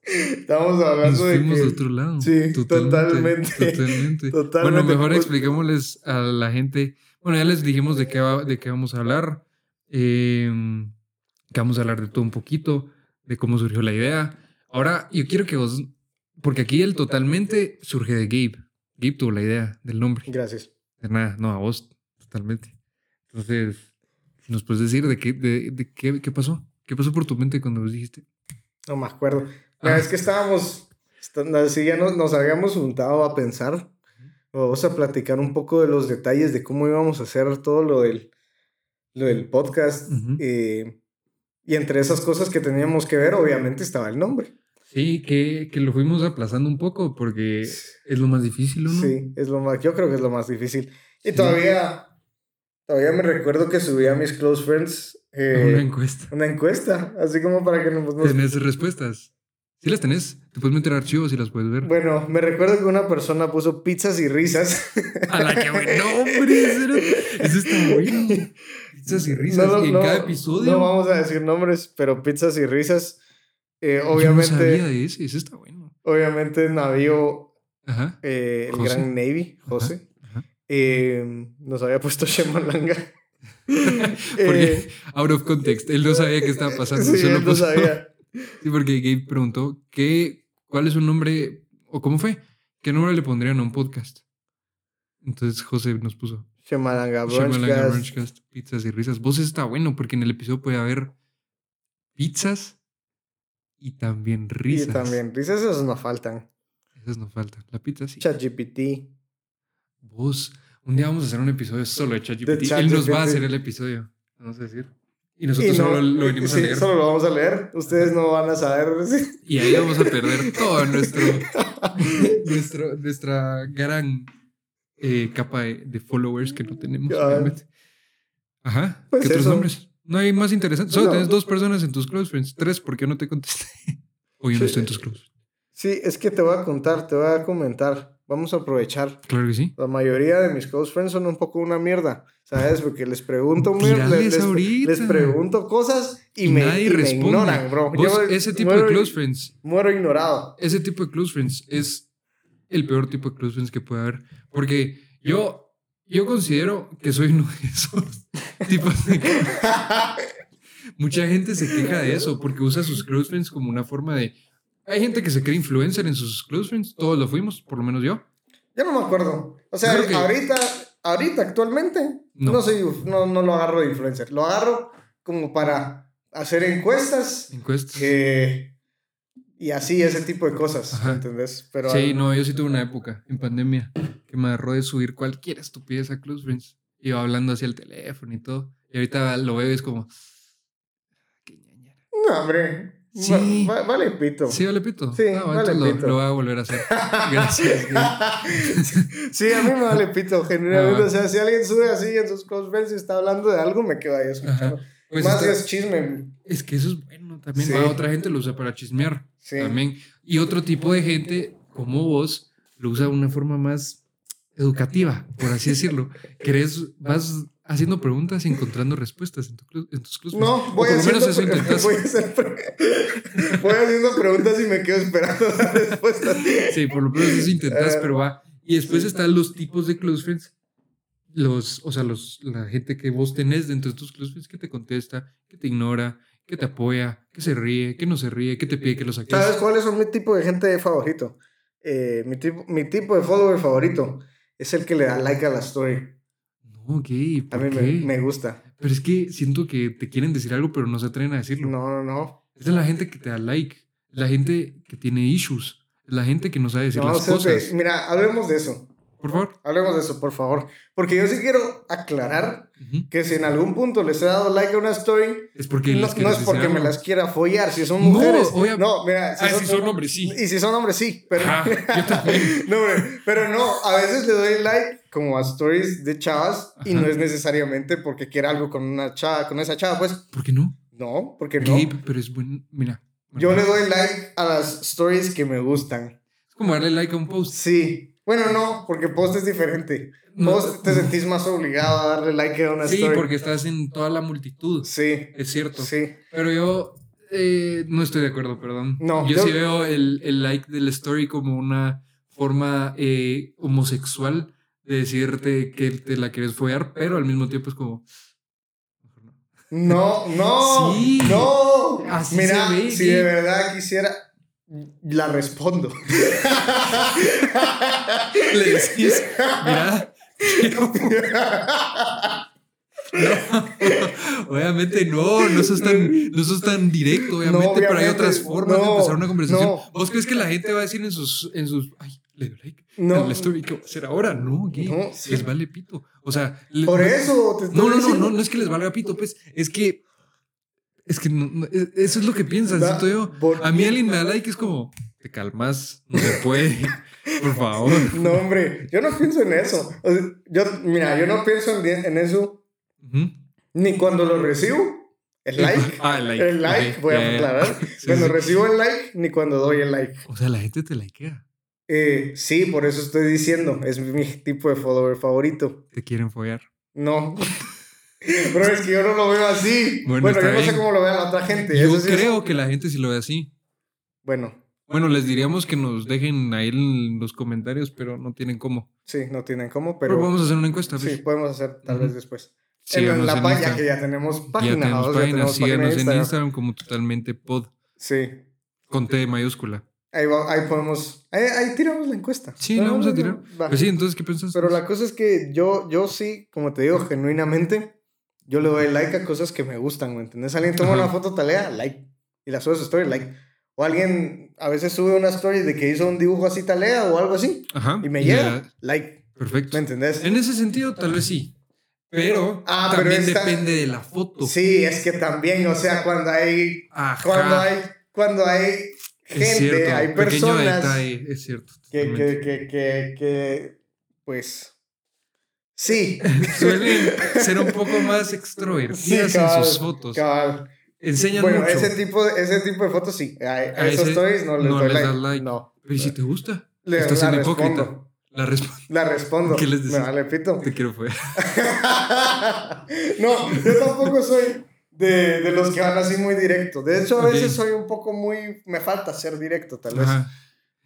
Estamos Nos hablando de fuimos que. de otro lado. Sí, totalmente. Totalmente. Totalmente. Bueno, mejor Pues- expliquémosles a la gente. Bueno, ya les dijimos de qué, va- de qué vamos a hablar. eh, que vamos a hablar de todo un poquito, de cómo surgió la idea. Ahora, yo quiero que vos. Porque aquí el totalmente surge de Gabe. Gabe tuvo la idea del nombre. Gracias. De nada, no, a vos, totalmente. Entonces, ¿nos puedes decir de qué, de, de qué, qué pasó? ¿Qué pasó por tu mente cuando vos dijiste? No me acuerdo. La Ah. vez que estábamos. est- Así ya nos, nos habíamos juntado a pensar. Vamos a platicar un poco de los detalles de cómo íbamos a hacer todo lo del, lo del podcast. Eh, y entre esas cosas que teníamos que ver, obviamente estaba el nombre. Sí, que, que lo fuimos aplazando un poco porque es lo más difícil, ¿o ¿no? Sí, es lo más, yo creo que es lo más difícil. Y Sí. todavía, todavía me recuerdo que subí a mis close friends eh, Una encuesta. una encuesta, así como para que nos... ¿Tenés respuestas? Sí las tenés. Te puedes meter archivos y las puedes ver. Bueno, me recuerdo que una persona puso pizzas y risas. A la que buen nombre. Eso está bueno. Pizzas y risas. No, no, y en no, cada episodio. No vamos a decir nombres, pero pizzas y risas. eh, Yo no obviamente, sabía de ese. Eso está bueno. obviamente navío Ajá. eh, el José. gran Navy, José, ajá. eh, nos había puesto Shemalanga. Porque, out of context, él no sabía qué estaba pasando. Sí, solo él no sabía. Sí, porque Gabe preguntó ¿qué, cuál es un nombre, o cómo fue, qué nombre le pondrían a un podcast. Entonces José nos puso Shemalanga Brunchcast. Pizzas y risas. Vos está bueno porque en el episodio puede haber pizzas y también Y risas. también, risas esas no faltan. Esas no faltan. La pizza sí. ChatGPT. Vos, un día vamos a hacer un episodio solo de ChatGPT. De Él nos va a hacer el episodio. Vamos a decir. Y nosotros Y no- solo lo venimos sí, a leer. Solo lo vamos a leer. Ustedes no van a saber. Y ahí vamos a perder todo nuestro, nuestro nuestra gran eh, capa de, de followers que no tenemos. Obviamente. Ajá. Pues ¿Qué otros eso. nombres? No hay más interesantes. Solo No. tienes dos personas en tus close friends. Tres, ¿por qué no te contesté? O yo no Sí. estoy en tus close. Sí, es que te voy a contar, te voy a comentar. vamos a aprovechar. Claro que sí. La mayoría de mis close friends son un poco una mierda, ¿sabes? Porque les pregunto, les, les- les pregunto cosas y, Y me, nadie y me responde. ignoran, bro. Yo ese tipo muero, de close friends, muero ignorado. ese tipo de close friends es el peor tipo de close friends que puede haber. Porque yo, yo considero que soy uno de esos tipos de Mucha gente se queja de eso porque usa sus close friends como una forma de. Hay gente que se cree influencer en sus close friends. Todos lo fuimos, por lo menos yo. Yo no me acuerdo. O sea, que- ahorita, ahorita, actualmente, No. no. soy, no, no lo agarro de influencer. Lo agarro como para hacer encuestas Encuestas. eh, y así, ese tipo de cosas, Ajá. ¿entendés? Pero Sí, no, yo sí tuve una época en pandemia que me agarró de subir cualquier estupidez a Close Friends. Iba hablando hacia el teléfono y todo. Y ahorita lo veo y es como. Qué ñañera. No, hombre. Sí. Va- va- vale pito. Sí, vale pito. Sí, Ah, vale lo, voy a volver a hacer. Gracias. sí, a mí me vale pito. Ah. O sea, si alguien sube así en sus close friends y está hablando de algo, me quedo ahí escuchando. Pues Más es chisme. es que eso es bueno también. Sí. Va, otra gente lo usa para chismear. Sí. También. Y otro tipo de gente, como vos, lo usa de una forma más educativa, por así decirlo. Querés, vas haciendo preguntas y encontrando respuestas en, tu clu- en tus friends. No, voy por lo menos haciendo, eso voy, a hacer pre- voy haciendo preguntas y me quedo esperando las respuestas. Sí, por lo menos eso intentas, Eh, pero va. Y después están los tipos de close friends. Los, o sea, los, la gente que vos tenés dentro de tus friends que te contesta, que te ignora, que te apoya, que se ríe, que no se ríe, que te pide que lo saques. ¿Sabes cuáles son mi tipo de gente favorito? Eh, mi, tipo, mi tipo de follower favorito es el que le da like a la story. No, ok, A ¿por mí qué? me, me gusta. Pero es que siento que te quieren decir algo, pero no se atreven a decirlo. No, no, no. Esa es la gente que te da like, la gente que tiene issues, la gente que no sabe decir No, las sea, cosas. Mira, hablemos de eso. Por favor. Hablemos de eso, por favor. Porque yo sí quiero aclarar que si en algún punto les he dado like a una story, Es porque no, no es porque me las quiera follar. Si son No, mujeres. obvia- No, mira. Ah, si son hombres, sí. Y si son hombres, sí. Pero, no, pero no, a veces le doy like como a stories de chavas y no es necesariamente porque quiera algo con una chava, con esa chava, pues ¿Por qué no? no, porque no. Gabe, pero es buen. Mira. Yo le doy like a las stories que me gustan. Es como darle like a un post. Sí. Bueno, no, porque post es diferente. No. Post te sentís más obligado a darle like a una Sí, story. porque estás en toda la multitud. Sí, Es cierto. sí. Pero yo eh, no estoy de acuerdo, perdón. No, yo, yo- sí veo el, el like del story como una forma eh, homosexual de decirte que te la quieres follar, pero al mismo tiempo es como. no. No, no, Sí. no. Así Mira, se ve, si sí. de verdad quisiera, la respondo. Le decís, mira. quiero- No, obviamente no, no sos tan, no sos tan directo, obviamente, pero hay otras formas de empezar una conversación. ¿Vos crees que la gente va a decir en sus, en sus, ay, le doy like No. story, ¿qué va a hacer ahora? No. No, sí. Les vale pito. O sea, Por eso te estoy No, no, no, no, no es que les valga pito, pues, es que, es que no- no, es- eso es lo que piensan, Da- siento yo. A mí alguien me da like, es como, te calmas, no se puede, por favor. No, hombre, yo no pienso en eso. O sea, yo, mira, yo no pienso en, en eso Ujú. ni cuando lo recibo. El like. Ah, el like. El like, ok, voy a ya. aclarar. Sí, cuando sí. recibo el like, ni cuando doy el like. O sea, la gente te likea. Eh, sí, por eso estoy diciendo. Es mi tipo de follower favorito. Te quieren follar. No. Pero es que yo no lo veo así. Bueno, Bueno, yo no sé cómo lo ve la otra gente. Yo Eso sí creo que la gente sí lo ve así. Bueno, Bueno, les diríamos que nos dejen ahí en los comentarios, pero no tienen cómo. sí, no tienen cómo, Pero, pero. vamos a hacer una encuesta. Sí, pues. podemos hacer tal vez después. en la página, que ya tenemos Ya página. tenemos vamos, ya página, tenemos página síganos en Instagram. Instagram como totalmente pod, Sí. con T mayúscula. Ahí, va- ahí podemos. Ahí, ahí tiramos la encuesta. Sí, la vamos a tirar. Pues sí, entonces, ¿qué piensas? Pero la cosa es que yo, yo sí, como te digo, genuinamente, yo le doy like a cosas que me gustan, ¿me entiendes? Alguien toma una foto talea, like. Y la sube a su story, like. O alguien a veces sube una story de que hizo un dibujo así talea o algo así. Ajá. Y me llega, like. Perfecto. ¿Me entendés? En ese sentido, tal vez sí. Pero Ah, pero también esta- depende de la foto. Sí, es que también, o sea, cuando hay. Ajá. Cuando hay. Cuando hay Es gente, cierto, hay personas detalle, es cierto. que, que, que, que, pues. Sí. Suelen ser un poco más Sí, extrovertidas cabal, en sus fotos. cabal. Enseñan Bueno, mucho. ese tipo, de, ese tipo de fotos sí. A, a esos stories no les no doy les like. das like. No. Pero ¿y si te gusta? Le, Estás siendo hipócrita. respondo. La respondo. La respondo. ¿Qué les decís? Me vale pito. Te quiero fue. no, yo tampoco soy de, de los que van así muy directo. De hecho, a veces soy un poco muy. Me falta ser directo, tal vez. Ajá.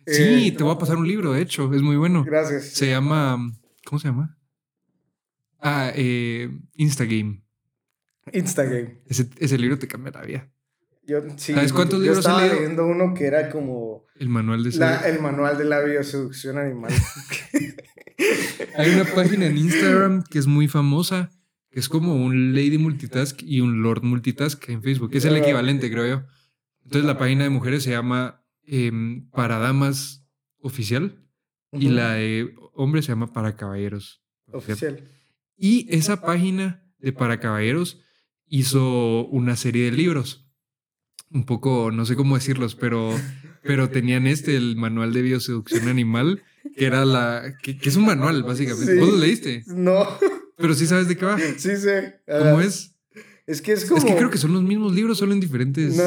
Eh, Sí, te voy a pasar un libro, de hecho, es muy bueno. Gracias. Se llama. ¿Cómo se llama? Ah, eh, Instagame. Instagram. Ese, ese libro te cambia la vida. Yo, sí, ¿Sabes cuántos yo libros estaba leyendo uno que era como El manual de la- el manual de la bioseducción animal. Hay una página en Instagram que es muy famosa, que es como un Lady Multitask y un Lord Multitask en Facebook. Es el equivalente, creo yo. Entonces la página de mujeres se llama em, Para Damas Oficial y la de hombres se llama Para Caballeros. Oficial. Oficial. Y esa página de Para Caballeros hizo una serie de libros. Un poco, no sé cómo decirlos, pero, pero tenían este, el manual de bioseducción animal, que era la. que, que es un manual, básicamente. Sí. ¿Vos lo leíste? No, Pero sí sabes de qué va. sí sé. ¿Cómo Ah, es? Es que es como. Es que creo que son los mismos libros, solo en diferentes. No,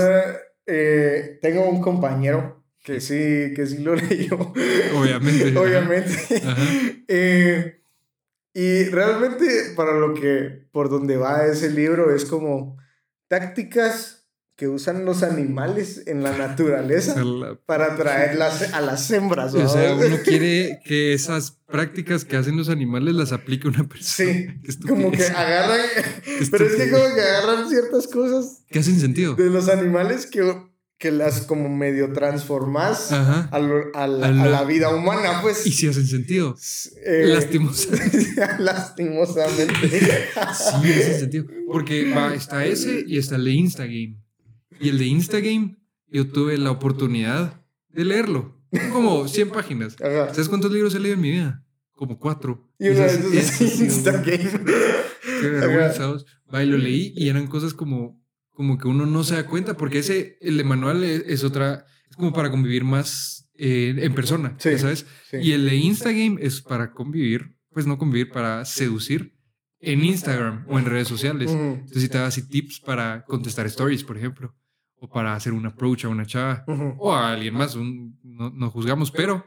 eh, tengo un compañero que sí, que sí lo leyó. Obviamente. Obviamente. Ajá. Eh, y realmente para lo que, por donde va ese libro es como tácticas que usan los animales en la naturaleza para atraerlas a las hembras. o sea, uno quiere que esas prácticas que hacen los animales las aplique una persona. Sí, como que agarran, pero es que como que agarran ciertas cosas Que hacen sentido. de los animales que, que las como medio transformas a, a la, A la- vida humana, pues. Y sí hacen sentido. eh, Lastimosamente. lastimosamente. Sí, hacen sentido. Porque va, está ese y está el de Instagame. Y el de Instagame, yo tuve la oportunidad de leerlo. Como 100 páginas. Ajá. ¿Sabes cuántos libros he leído en mi vida? Como cuatro. Y una vez Instagame. Qué vergüenza. Va, y lo leí y eran cosas como, como que uno no se da cuenta, porque ese, el de manual es, es otra, es como para convivir más eh, en persona, Sí, ¿sabes? Sí. Y el de Instagram es para convivir, pues no convivir, para seducir en Instagram o en redes sociales. Entonces, si te da así tips para contestar stories, por ejemplo, o para hacer un approach a una chava o a alguien más, un- no, no juzgamos, pero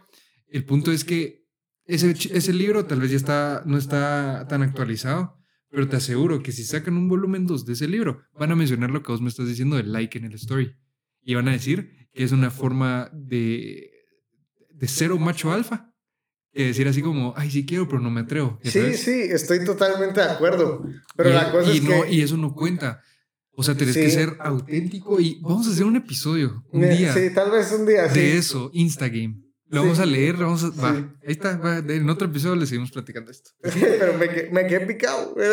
el punto es que ese, ese libro tal vez ya está, no está tan actualizado, pero te aseguro que si sacan un volumen 2 de ese libro, van a mencionar lo que vos me estás diciendo del like en el story. Y van a decir que es una forma de, de cero macho alfa. Que decir así como, ay, sí quiero, pero no me atrevo. ¿ya Sí, sabes? sí, estoy totalmente de acuerdo. Pero y, la cosa y es no, que. y eso no cuenta. O sea, tenés que Sí. ser auténtico y vamos a hacer un episodio, un Eh, día, Sí, tal vez un día. Sí. de eso, Instagame. Lo Sí. vamos a leer, vamos a... Va, ahí está, va, en otro episodio le seguimos platicando esto. Pero me, me quedé picado.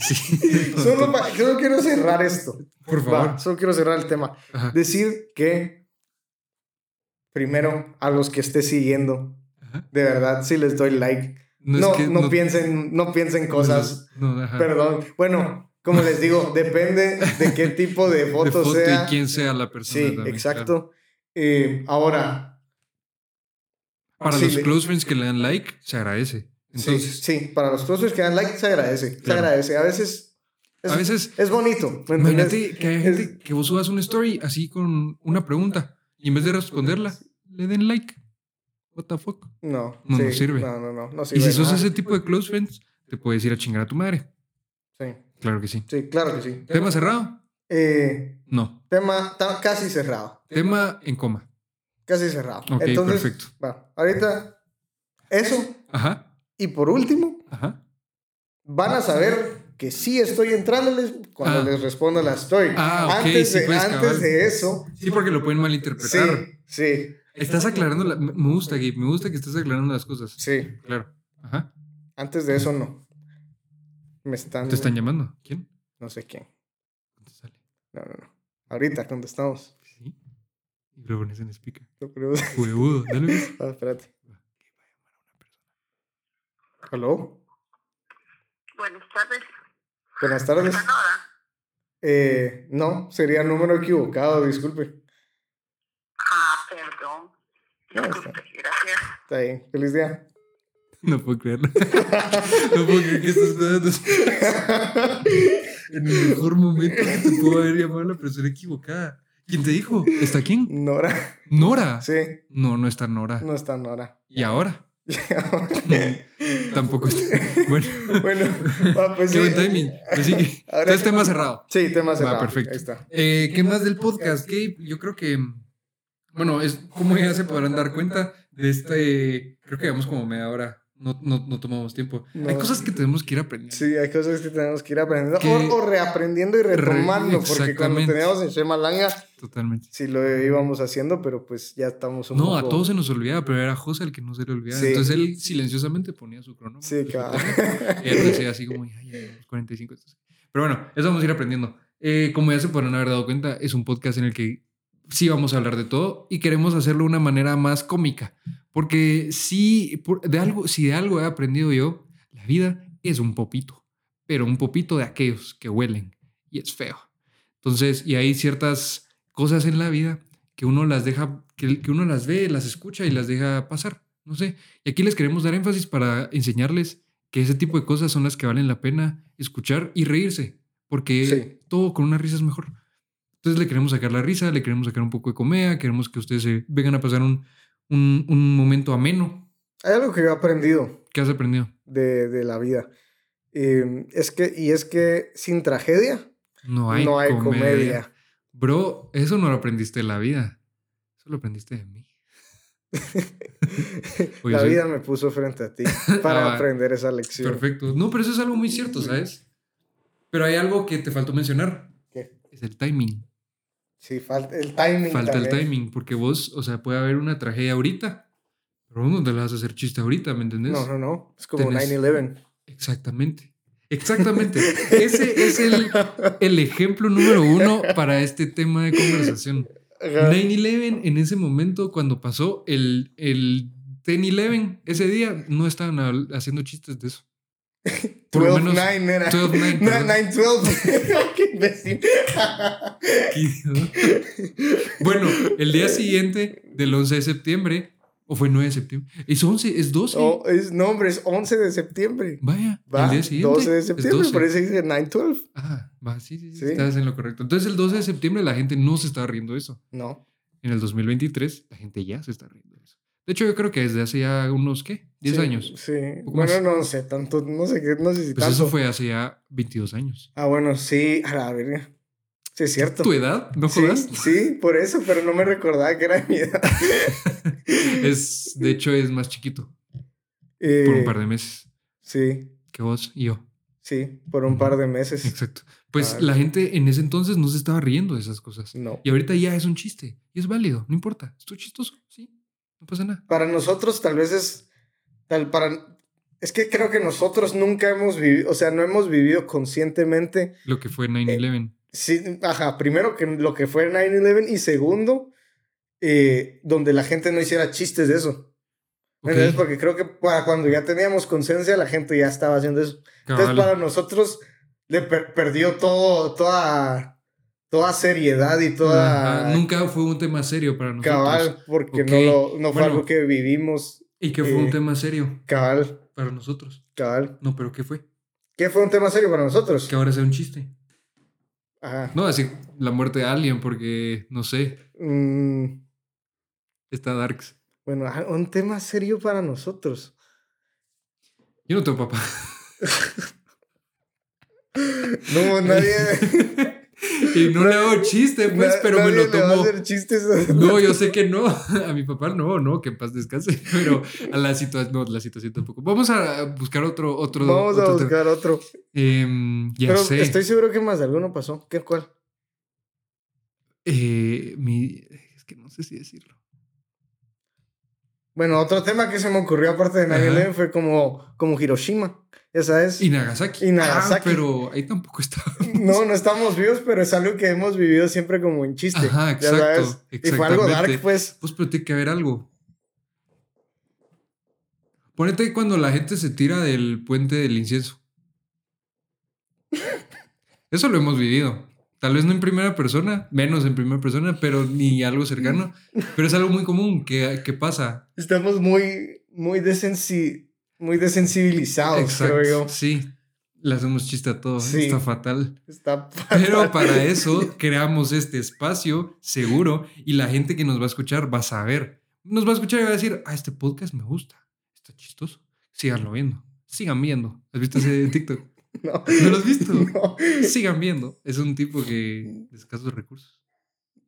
Sí. Solo, pa- solo quiero cerrar esto. Por Va, favor. solo quiero cerrar el tema. Ajá, Decir que, primero, a los que esté siguiendo, ajá. de verdad, si les doy like. No, No, es que no, piensen, no piensen cosas. Perdón. Bueno, como les digo, depende de qué tipo de de foto, foto sea. y quién sea la persona. Sí, también, exacto. claro. Eh, ahora, Para Sí, los close friends que le dan like, se agradece. Entonces, sí, sí, para los closers que dan like, se agradece. Se agradece. A veces es, a veces, es bonito. imagínate que hay Es- gente que vos subas una story así con una pregunta y en vez de responderla, le den like. What the fuck? No, No, sí, no sirve. No, no, no. no Y sirve si de sos ese tipo de close friends, te puedes ir a chingar a tu madre. Sí, Claro que sí. sí, claro que sí. ¿Tema cerrado? Eh, No. tema casi cerrado. Tema en coma. Casi cerrado. Ok, Entonces, perfecto. va, ahorita, eso. Ajá, Y por último, ajá. van a saber que sí estoy entrándoles cuando Ah. les responda la story. Ah, ok, antes sí, de, pues, antes de eso, Sí, porque lo pueden sí, malinterpretar. sí, Estás aclarando, la- me me gusta, Gabe, me gusta que estés aclarando las cosas. sí. Claro. Ajá. Antes de eso no. Me están... ¿Te están llamando? ¿Quién? No sé quién. No, no, no. Ahorita contestamos. Sí. Y lo pones en speaker. Creo- Huevudo, dale. pues. Ah, espérate. ¿Aló? Buenas tardes. Buenas tardes. Eh, no, sería número equivocado, disculpe. Ah, perdón. No, Disculpe, gracias. Está bien. Feliz día. No puedo creerlo. No puedo creer que estás dando En el mejor momento que te pudo haber llamado la persona equivocada. ¿Quién te dijo? ¿Está quién? Nora. Nora. Sí, No, no está Nora. no está Nora. ¿Y ahora? Tampoco está. Bueno, bueno, va, pues qué sí. buen timing. Que, Ahora entonces sí. tema cerrado. Sí, tema cerrado. perfecto. Ahí está. Eh, ¿Qué más del podcast, Gabe? Yo creo que, bueno, es como ya se podrán dar cuenta de este, creo que llevamos como media hora, no, no, no tomamos tiempo. No. Hay cosas que tenemos que ir aprendiendo. Sí, hay cosas que tenemos que ir aprendiendo Que- o, o reaprendiendo y retomando, porque cuando teníamos en Shemalanga Totalmente. sí lo íbamos haciendo, pero pues ya estamos un No, poco... a todos se nos olvidaba, pero era José el que no se le olvidaba. Sí. Entonces él silenciosamente ponía su cronómetro. Sí, timer, Y él decía así como, "Ay, llevamos 45. entonces". Pero bueno, eso vamos a ir aprendiendo. Eh, como ya se podrán haber dado cuenta, es un podcast en el que sí vamos a hablar de todo y queremos hacerlo de una manera más cómica. Porque por- de algo, si de algo he aprendido yo, la vida es un popito, pero un popito de aquellos que huelen y es feo. Entonces, y hay ciertas cosas en la vida que uno las deja, que, que uno las ve, las escucha y las deja pasar. No sé. Y aquí les queremos dar énfasis para enseñarles que ese tipo de cosas son las que valen la pena escuchar y reírse, porque Sí. todo con una risa es mejor. Entonces le queremos sacar la risa, le queremos sacar un poco de comedia, queremos que ustedes se vengan a pasar un, un, un momento ameno. Hay algo que yo he aprendido ¿Qué has aprendido? de, de la vida. Eh, es que, y es que sin tragedia No hay, no hay comedia. comedia. Bro, eso no lo aprendiste de la vida. Eso lo aprendiste de mí. Oye, la soy- vida me puso frente a ti para Ah, va. aprender esa lección. Perfecto. No, pero eso es algo muy cierto, ¿sabes? Pero hay algo que te faltó mencionar. ¿Qué? Es el timing. Sí, falta el timing. Falta el también. timing, porque vos, o sea, puede haber una tragedia ahorita, pero vos no te la vas a hacer chiste ahorita, ¿me entendés? No, no, no. Es como Tenés- 9-11. Exactamente. Exactamente. Ese es el, el ejemplo número uno para este tema de conversación. Ajá. 9-11, en ese momento, cuando pasó el, el 10-11, ese día no estaban haciendo chistes de eso. Por lo menos 12-9 era. 12-9, No, perdón. 9-12. Qué imbécil. Bueno, el día siguiente del 11 de septiembre, o fue 9 de septiembre, es 11, es 12. Oh, es, no, hombre, es 11 de septiembre. Vaya, Va, el día siguiente. 12 de es septiembre, 12. por eso dice 9-12. Ah, va, sí, sí, sí, Sí. estás en lo correcto. Entonces el 12 de septiembre la gente no se está riendo de eso. No. En el 2023 la gente ya se está riendo de eso. De hecho, yo creo que desde hace ya unos, ¿qué? 10 Sí, años. Sí. Bueno, no sé, tanto, no sé qué, no sé si Pues tanto. eso fue hace ya 22 años. Ah, bueno, sí, a la verga. Sí, es cierto. ¿Tu edad? ¿No sí, jodas? sí, por eso, pero no me recordaba que era de mi edad. Es, de hecho, es más chiquito. Eh, Por un par de meses. Sí, Que vos y yo. sí, por un par de meses. Exacto. Pues Ah. la gente en ese entonces no se estaba riendo de esas cosas. No. Y ahorita ya es un chiste. Y es válido. No importa. Esto chistoso. Sí. No pasa nada. Para nosotros tal vez es tal para es que creo que nosotros nunca hemos vivido, o sea, no hemos vivido conscientemente Lo que fue 9-11. sí, ajá, primero que lo que fue 9/11 y segundo eh, donde la gente no hiciera chistes de eso. ¿Me Ok. entiendes? Porque creo que para cuando ya teníamos conciencia la gente ya estaba haciendo eso. Entonces para nosotros le per- perdió todo toda toda seriedad y toda Ajá, Nunca fue un tema serio para nosotros. cabal porque no lo no fue Bueno. algo que vivimos Y que fue un Eh, tema serio cabal para nosotros. cabal. No, pero ¿qué fue? ¿Qué fue un tema serio para nosotros? Que ahora sea un chiste. Ajá. No, así la muerte de alguien, porque no sé, Mm, está Darks. bueno, un tema serio para nosotros. Yo no tengo papá. No, nadie. y no le hago chiste, pues, na- pero me lo hacer chistes. a- No, yo sé que no. A mi papá no, no, que en paz descanse. Pero a la situación, no, la situación tampoco. Vamos a buscar otro, otro. Vamos a tema. buscar otro. Em, ya Pero sé. estoy seguro que más de alguno pasó. ¿Qué cuál? Eh, mi, es que no sé si decirlo. Bueno, otro tema que se me ocurrió aparte de 9/11 Ajá. fue como, como Hiroshima. Esa es. Y Nagasaki. Y Nagasaki. Ah, pero ahí tampoco estaba. No, no estamos vivos, pero es algo que hemos vivido siempre como en chiste. Ajá, ya exacto, sabes. Y fue algo dark, pues. Pues, pero tiene que haber algo. Ponete cuando la gente se tira del puente del incienso. Eso lo hemos vivido. Tal vez no en primera persona, menos en primera persona, pero ni algo cercano. Pero es algo muy común que, que pasa. Estamos muy, muy, desensi muy desensibilizados, creo yo. Sí. Le hacemos chiste a todo. Sí. Está fatal. Está Pero fatal. para eso creamos este espacio seguro y la gente que nos va a escuchar va a saber. Nos va a escuchar y va a decir, ah, este podcast me gusta. Está chistoso. Síganlo viendo. Sigan viendo. ¿Has visto ese TikTok? No. ¿No lo has visto? No. Sigan viendo. Es un tipo que de escasos recursos.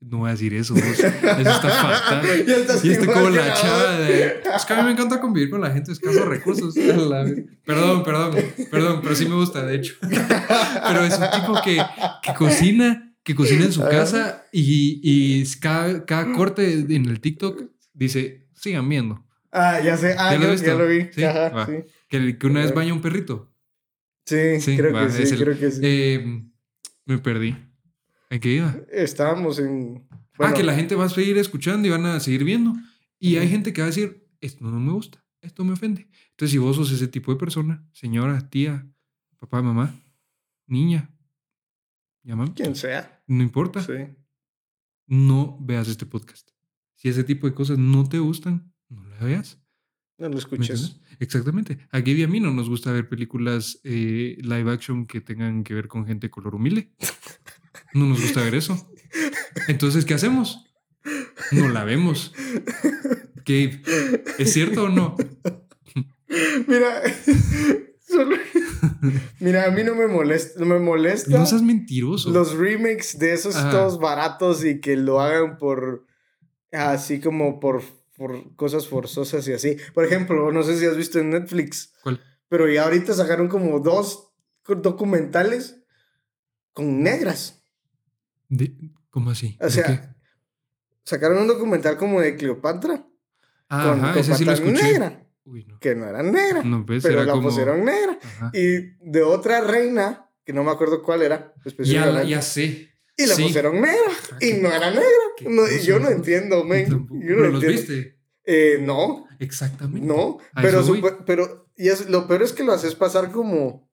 No voy a decir eso. vos. Eso está fatal. Ya estás Y igual como la chava de... Es que a mí me encanta convivir con la gente de escasos recursos. Perdón, perdón, perdón, pero sí me gusta, de hecho. Pero es un tipo que, que cocina, que cocina en su casa y, y cada, cada corte en el TikTok dice, sigan viendo. Ah, ya sé. Ah, ¿Ya lo ya, ya lo vi. Sí, Ajá, sí. Que, que una vez baña un perrito. Sí, Sí, creo va, que sí, el- creo que sí. Eh, me perdí. ¿En qué iba? Estábamos en. ah, que la gente va a seguir escuchando y van a seguir viendo. Y hay gente que va a decir, esto no me gusta, esto me ofende. Entonces, si vos sos ese tipo de persona, señora, tía, papá, mamá, niña, llámame, Quien sea. no importa, Sí. no veas este podcast. Si ese tipo de cosas no te gustan, no la veas. No lo ¿me escuches. entiendes? Exactamente. A Gaby y a mí no nos gusta ver películas eh, live action que tengan que ver con gente de color humilde. No nos gusta ver eso. Entonces, ¿qué hacemos? No la vemos. Gabe, ¿es cierto o no? Mira. solo- Mira, a mí no me molesta. No me molesta. No seas mentiroso. los remakes de esos Ajá. todos baratos y que lo hagan por. Así como por, por cosas forzosas y así. Por ejemplo, no sé si has visto en Netflix. ¿Cuál? Pero ya ahorita sacaron como dos documentales con negras. De- ¿Cómo así? O ¿De sea, qué? sacaron un documental como de Cleopatra. Ah, con ajá, ese sí lo escuché. negra. Uy, no. Que no era negra. No, ves, pero era la como... pusieron negra. Ajá. Y de otra reina, que no me acuerdo cuál era, Ya, sé. y la sí. pusieron negra. Ajá, y no era negra. No, yo no entiendo, men. Yo no ¿Pero los viste? Eh, no, Exactamente. no. Pero, pero y es, lo peor es que lo haces pasar como,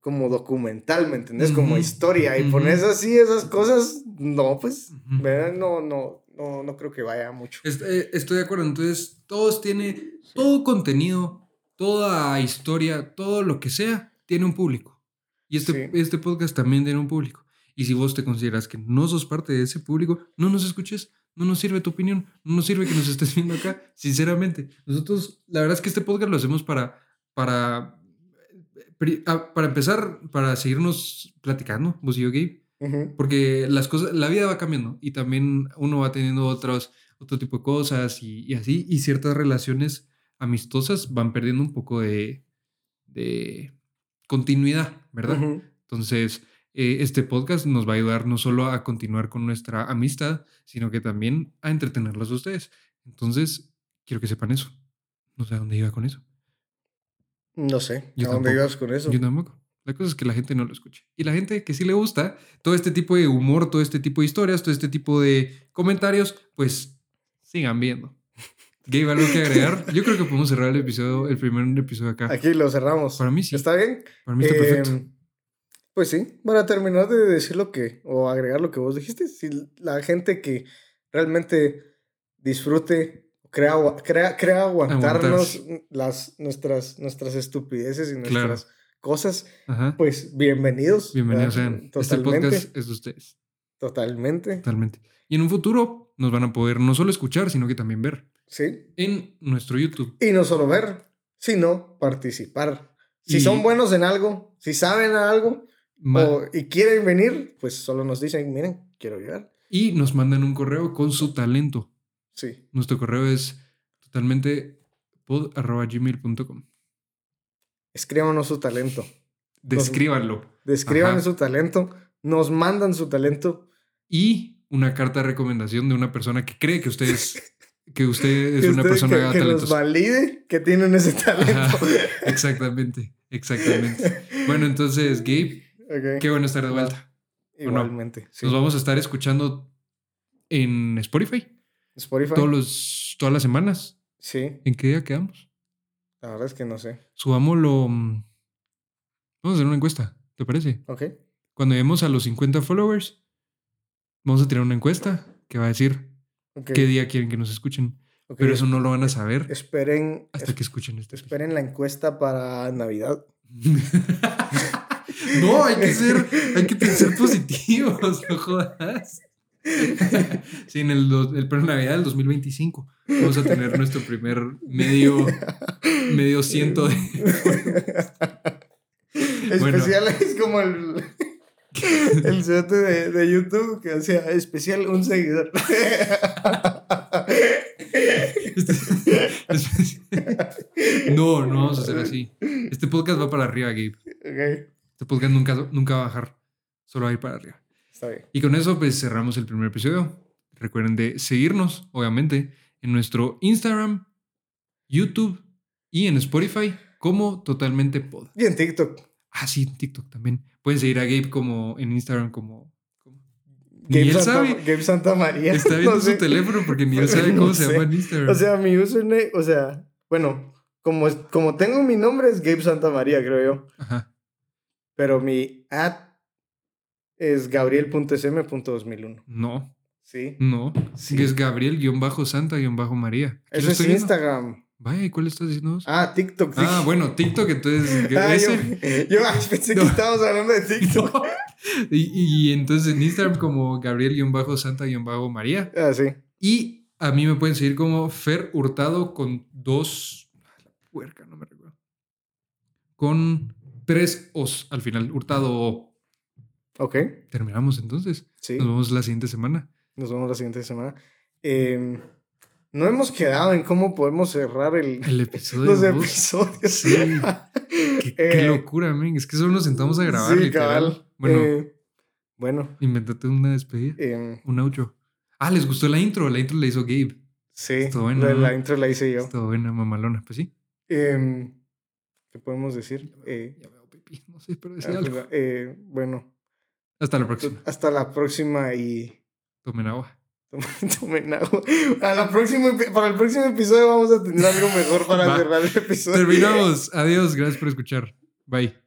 como documental, ¿me entendés? Como historia. Y pones así esas cosas, no, pues. No, no, no, no creo que vaya mucho. Eh, Estoy de acuerdo. Entonces, todos tiene todo contenido, toda historia, todo lo que sea, tiene un público. Y este, Sí. este podcast también tiene un público. Y si vos te consideras que no sos parte de ese público, no nos escuches, no nos sirve tu opinión, no nos sirve que nos estés viendo acá, sinceramente. Nosotros, la verdad es que este podcast lo hacemos para, para, ah, para empezar, para seguirnos platicando, vos y yo, Gabe. Porque las cosas, la vida va cambiando y también uno va teniendo otros, otro tipo de cosas y, y así, y ciertas relaciones amistosas van perdiendo un poco de, de continuidad, ¿verdad? Entonces, eh, este podcast nos va a ayudar no solo a continuar con nuestra amistad, sino que también a entretenerlos a ustedes. Entonces, quiero que sepan eso. No sé a dónde iba con eso. No sé. Yo ¿A dónde tampoco. ibas con eso? Yo tampoco. La cosa es que la gente no lo escuche. Y la gente que sí le gusta todo este tipo de humor, todo este tipo de historias, todo este tipo de comentarios, pues sigan viendo. Gabe, ¿algo que agregar? Yo creo que podemos cerrar el episodio, el primer episodio acá. Aquí lo cerramos. Para mí sí. ¿Está bien? Para mí está perfecto. Pues sí, para terminar de decir lo que, o agregar lo que vos dijiste, si la gente que realmente disfrute, crea, crea, crea aguantarnos las, nuestras, nuestras estupideces y Claro. nuestras cosas, Ajá. pues bienvenidos. Bienvenidos sean. Este Totalmente, podcast es de ustedes. totalmente, Totalmente. Y en un futuro nos van a poder no solo escuchar, sino que también ver sí. en nuestro YouTube. Y no solo ver, sino participar. Si Y- son buenos en algo, si saben algo o- y quieren venir, pues solo nos dicen, miren, quiero llegar. Y nos mandan un correo con su talento. Sí. Nuestro correo es totalmente pod.gmail.com. Escríbanos su talento. Descríbanlo. Describan Ajá. su talento. Nos mandan su talento. Y una carta de recomendación de una persona que cree que usted es, que usted es que una usted- persona que, que nos talentosa. valide que tienen ese talento. Ajá. Exactamente, exactamente. Bueno, entonces, Gabe, Ok. qué bueno estar de vuelta. no? Igualmente. sí. Nos vamos a estar escuchando en Spotify Spotify. todos los, todas las semanas. Sí, ¿En qué día quedamos? la verdad es que no sé. Subámoslo. mm, Vamos a hacer una encuesta, ¿te parece? Ok. Cuando lleguemos a los 50 followers, vamos a tirar una encuesta que va a decir ok, qué día quieren que nos escuchen. ok. Pero eso no lo van a saber Esperen, hasta es- que escuchen este. esperen la encuesta para Navidad. No, hay que ser, hay que ser positivos, no jodas. Sí, en el, el pero Navidad del 2025 vamos a tener nuestro primer medio, medio ciento de. Bueno. Especial es como el. El cerote de, de YouTube que hacía especial un seguidor. No, no vamos a hacer así. Este podcast va para arriba, Gabe. ok, Este podcast nunca, nunca va a bajar, solo va a ir para arriba. está bien. Y con eso, pues cerramos el primer episodio. Recuerden de seguirnos, obviamente, en nuestro Instagram, YouTube y en Spotify como Totalmente Pod. Y en TikTok. Ah, sí, en TikTok también. Pueden seguir a Gabe como en Instagram como... como- Ni Gabe él Santa, sabe. Gabe Santa María. Está viendo No sé. su teléfono porque ni él sabe No cómo se sé. llama en Instagram. O sea, mi username, o sea, bueno, como, como tengo mi nombre es Gabe Santa María, creo yo. Ajá. Pero mi ad es gabriel.sm.2001. No, Sí. no. Sí. Es Gabriel-Santa-María. Eso es viendo. Instagram. Vaya, ¿y cuál estás diciendo? Ah, TikTok. Ah, dije. bueno, TikTok, entonces. Ah, yo, ese. yo ay, pensé que estábamos hablando de TikTok. No. Y, y entonces en Instagram como Gabriel-Santa-María. Ah, sí. Y a mí me pueden seguir como Fer Hurtado con dos. ah, La puerca, no me recuerdo. Con tres os al final. Hurtado O. Ok, Terminamos entonces. sí. Nos vemos la siguiente semana. Nos vemos la siguiente semana. Eh, no hemos quedado en cómo podemos cerrar el, El episodio. los episodios. Sí. Qué, qué Eh, locura, men. Es que solo nos sentamos a grabar, Sí, literal. cabal. Bueno, Eh, bueno. inventate una despedida. em, Un outro. Ah, ¿les gustó la intro? La intro la hizo Gabe. sí, Estuvo bueno, la, intro la hice yo. Estuvo buena, mamalona. Pues sí. Em, ¿Qué podemos decir? Eh, Ya veo No sé, pero ah, decía algo. pues, eh, bueno, Hasta la próxima. hasta la próxima y Tomen agua. tomen agua. A la próxima, para el próximo episodio vamos a tener algo mejor para Va. cerrar el episodio. Terminamos. Adiós. Gracias por escuchar. Bye.